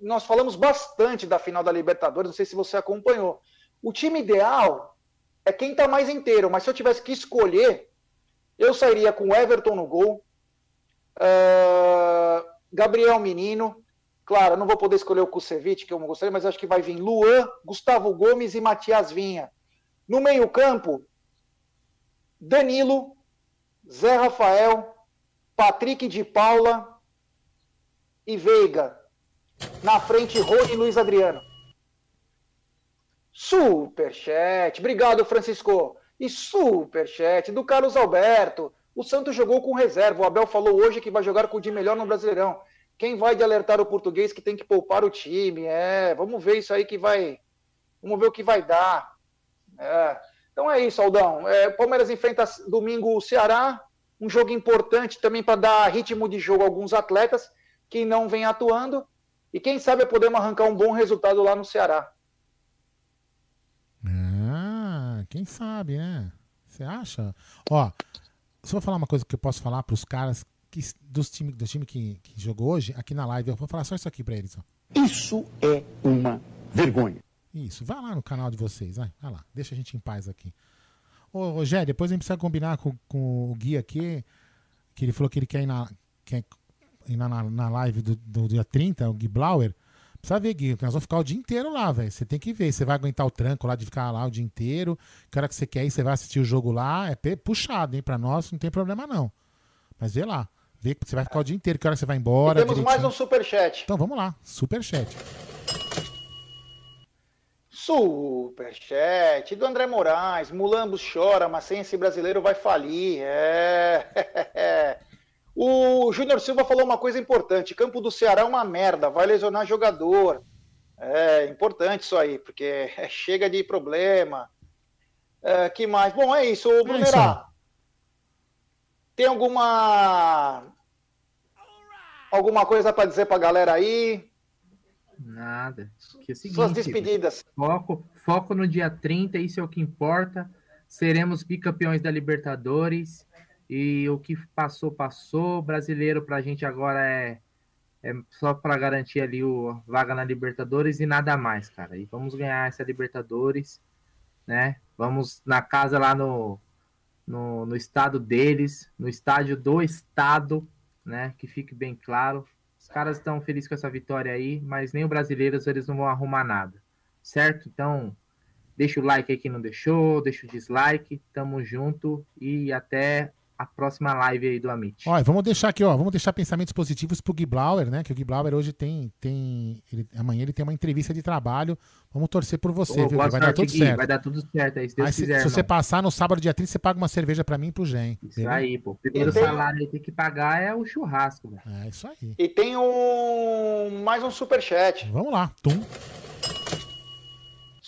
nós falamos bastante da final da Libertadores, não sei se você acompanhou. O time ideal é quem está mais inteiro, mas se eu tivesse que escolher, eu sairia com Everton no gol, ah, Gabriel Menino. Claro, não vou poder escolher o Kusevich, que eu não gostaria, mas acho que vai vir Luan, Gustavo Gomes e Matias Vinha. No meio-campo, Danilo, Zé Rafael, Patrick de Paula e Veiga. Na frente, Rony e Luiz Adriano. Superchat. Obrigado, Francisco. E superchat do Carlos Alberto. O Santos jogou com reserva. O Abel falou hoje que vai jogar com o de melhor no Brasileirão. Quem vai de alertar o português que tem que poupar o time? É, vamos ver isso aí que vai. Vamos ver o que vai dar. É. Então é isso, Aldão. É, Palmeiras enfrenta domingo o Ceará. Um jogo importante também para dar ritmo de jogo a alguns atletas que não vêm atuando. E quem sabe podemos arrancar um bom resultado lá no Ceará. Ah, quem sabe, né? Você acha? Ó, se eu vou falar uma coisa que eu posso falar pros caras que, dos time, do time que, que jogou hoje, aqui na live, eu vou falar só isso aqui pra eles, ó. Isso é uma vergonha. Isso, vai lá no canal de vocês, vai, vai lá, deixa a gente em paz aqui. Ô, Rogério, depois a gente precisa combinar com, com o Gui aqui, que ele falou que ele quer ir na, quer na, na, live do, do dia 30, o Gui Blauer. Precisa ver, Gui, que nós vamos ficar o dia inteiro lá, velho. Você tem que ver. Você vai aguentar o tranco lá de ficar lá o dia inteiro. Que hora que você quer ir, você vai assistir o jogo lá. É puxado, hein? Pra nós não tem problema, não. Mas vê lá. Vê que você vai ficar o dia inteiro, que hora você vai embora. E temos mais um direitinho. superchat. Então vamos lá, superchat. Superchat do André Moraes. Mulambos chora, mas sem esse brasileiro vai falir. É. O Júnior Silva falou uma coisa importante: campo do Ceará é uma merda, vai lesionar jogador. É importante isso aí, porque *laughs* chega de problema. É, que mais? Bom, é isso, ô Brunerá. Tem alguma alguma coisa para dizer para a galera aí? Nada. Que é o seguinte, Suas despedidas. Foco, foco no dia 30, isso é o que importa. Seremos bicampeões da Libertadores. E o que passou, passou. Brasileiro pra gente agora é, é só para garantir ali o vaga na Libertadores e nada mais, cara. E vamos ganhar essa Libertadores, né? Vamos na casa lá no, no, no estado deles, no estádio do estado, né? Que fique bem claro. Os caras estão felizes com essa vitória aí, mas nem os brasileiros eles não vão arrumar nada, certo? Então, deixa o like aí quem não deixou, deixa o dislike, tamo junto e até a próxima live aí do Amit. Olha, vamos deixar aqui, ó, vamos deixar pensamentos positivos pro Gui Blauer, né? Que o Gui Blauer hoje tem, tem ele- amanhã ele tem uma entrevista de trabalho. Vamos torcer por você, Ô, viu? Vai dar tudo Gui, certo. Vai dar tudo certo aí, se Deus Aí, se, quiser. se você irmão. passar no sábado, dia 30, você paga uma cerveja pra mim e pro Gen. Isso aí, pô. O primeiro E tem- salário aí tem que pagar é o churrasco, velho. É isso aí. E tem um mais um superchat. Vamos lá, tum.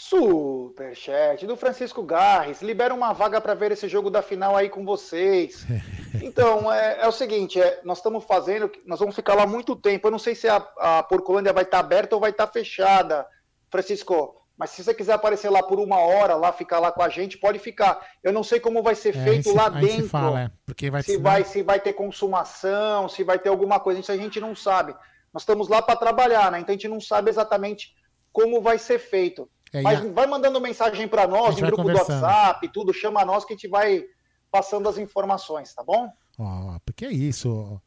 Superchat do Francisco Garres. Libera uma vaga para ver esse jogo da final aí com vocês. *laughs* Então, é, é o seguinte, é, nós estamos fazendo, nós vamos ficar lá muito tempo. Eu não sei se a, a Porcolândia vai estar aberta ou vai estar fechada, Francisco. Mas se você quiser aparecer lá por uma hora, lá ficar lá com a gente, pode ficar. Eu não sei como vai ser É, feito se- lá se dentro. fala, é, porque vai se ser- vai, se vai ter consumação, se vai ter alguma coisa, isso a gente não sabe. Nós estamos lá para trabalhar, né? Então a gente não sabe exatamente como vai ser feito. É, Mas a- vai mandando mensagem para nós, vai grupo do. WhatsApp, tudo, chama nós que a gente vai passando as informações, tá bom? Ó, porque é isso.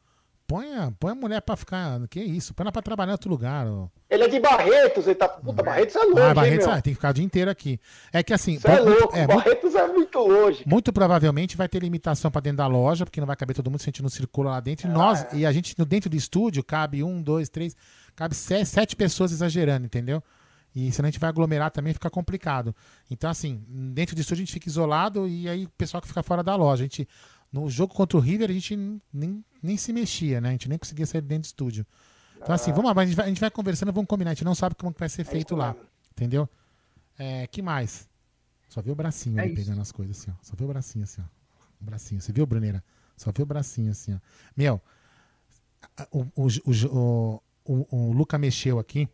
Põe a, põe a mulher pra ficar. Que isso? Põe ela pra trabalhar em outro lugar. ó. Ele é de Barretos, ele tá. Puta, Barretos é longe, Ah, hein, Barretos, meu? ah, tem que ficar o dia inteiro aqui. É que assim. Você é muito- louco, é, muito, Barretos é muito longe. muito provavelmente vai ter limitação pra dentro da loja, porque não vai caber todo mundo se a gente não circula lá dentro. E nós, é. e a gente, no dentro do estúdio, cabe um, dois, três, cabe sete, sete pessoas exagerando, entendeu? E senão a gente vai aglomerar também fica complicado. Então, assim, dentro do estúdio a gente fica isolado e aí o pessoal que fica fora da loja. A gente, no jogo contra o River, a gente nem, nem se mexia, né? A gente nem conseguia sair dentro do estúdio. Então, assim, vamos lá, a gente, vai, a gente vai conversando, vamos combinar. A gente não sabe como que vai ser feito lá. Entendeu? É, que mais? Só viu o bracinho É ali isso. pegando as coisas assim, ó. Só viu o bracinho assim, ó. O bracinho. Você viu, Bruneira? Só viu o bracinho assim, ó. Meu, o, o, o, o, o Luca mexeu aqui.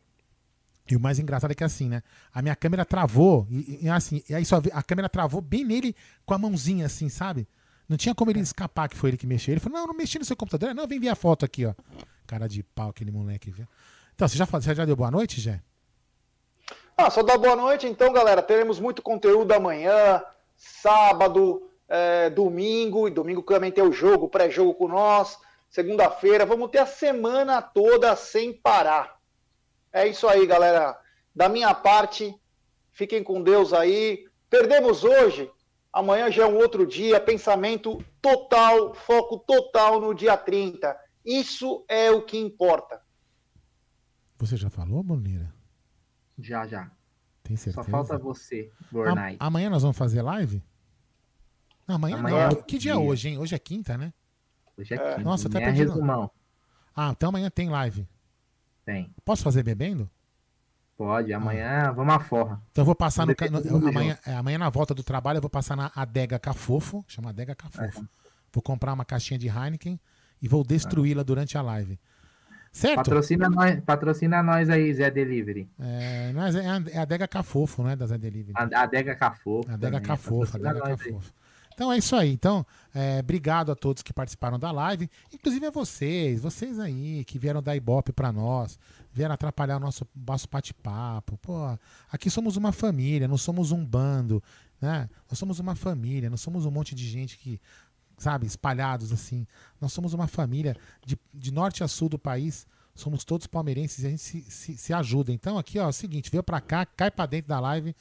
E o mais engraçado é que assim, né? A minha câmera travou. E, e assim, e aí só vi- a câmera travou bem nele com a mãozinha assim, sabe? Não tinha como ele escapar que foi ele que mexeu. Ele falou: Não, não mexi no seu computador. Não, vem ver a foto aqui, ó. Cara de pau, aquele moleque, viu? Então, você já, você já deu boa noite, Jé? Ah, só dar boa noite, então, galera. Teremos muito conteúdo amanhã, sábado, é, domingo, e domingo também tem o jogo, pré-jogo com nós. Segunda-feira, vamos ter a semana toda sem parar. É isso aí, galera. Da minha parte, fiquem com Deus aí. Perdemos hoje, amanhã já é um outro dia. Pensamento total, foco total no dia 30. Isso é o que importa. Você já falou, Bruneira? Já, já. Tem certeza? Só falta você, A- Bornai. amanhã nós vamos fazer live? Não, amanhã, Amanhã não. é Que dia é hoje, hein? Hoje é quinta, né? Hoje é quinta. Nossa, até Amanhã é perdi. resumão. Ah, então amanhã tem live. Tem. Posso fazer bebendo? Pode, amanhã vamos à forra. Então eu vou passar no, no- amanhã, é, amanhã na volta do trabalho eu vou passar na Adega Cafofo, chama Adega Cafofo. Vou comprar uma caixinha de Heineken e vou destruí-la durante a live. Certo? Patrocina nós, patrocina nós aí, Zé Delivery. É, mas é a, é a Adega Cafofo, não é da Zé Delivery. A Adega Cafofo. Adega Cafofo, Adega. Cafofo. Então é isso aí. Então, é, obrigado a todos que participaram da live, inclusive a vocês, vocês aí que vieram dar ibope pra nós, vieram atrapalhar o nosso, nosso bate-papo. Pô, aqui somos uma família, não somos um bando, né? Nós somos uma família, não somos um monte de gente que, sabe, espalhados assim. Nós somos uma família de, de norte a sul do país. Somos todos palmeirenses e a gente se, se, se ajuda. Então, aqui, ó, é o seguinte: veio pra cá, cai pra dentro da live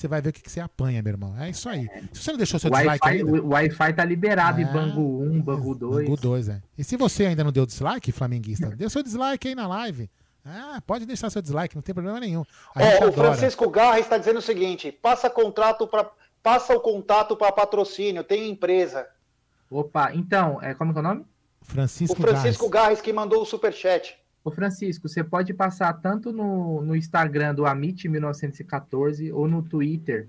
você vai ver o que, que você apanha, meu irmão. É isso aí. Se você não deixou seu dislike Wi-Fi, ainda... o Wi-Fi tá liberado É. em Bangu 1, Bangu 2. Bangu 2, é. E se você ainda não deu dislike, flamenguista, dê seu dislike aí na live. Ah, pode deixar seu dislike, não tem problema nenhum. A gente Ó, o. Francisco Garra está dizendo o seguinte: passa contrato para passa o contato para patrocínio, tem empresa. Opa, então, é, como que é o nome? Francisco, o Francisco Garres que mandou o superchat. Ô Francisco, você pode passar tanto no, no Instagram do Amit1914 ou no Twitter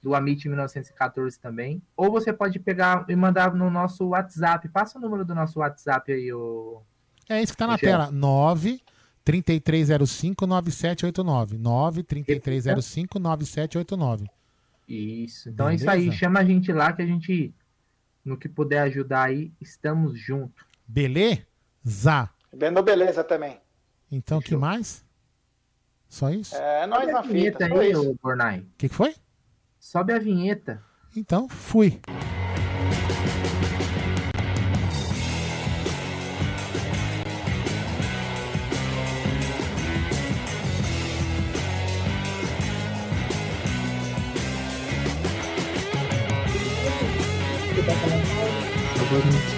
do Amit1914 também. Ou você pode pegar e mandar no nosso WhatsApp. Passa o número do nosso WhatsApp aí, ô. É isso que tá na Michel. tela. 9 3305 9789. 9 3305 9789. Isso. Então é isso aí. Beleza? Chama a gente lá que a gente, no que puder ajudar aí, estamos juntos. Beleza? Bendo beleza também. Então, o que mais? Só isso? O É nós Sobe na a vinheta fita. só aí, ô Bornai. que, que foi? Sobe a vinheta. Então, fui. Eu vou-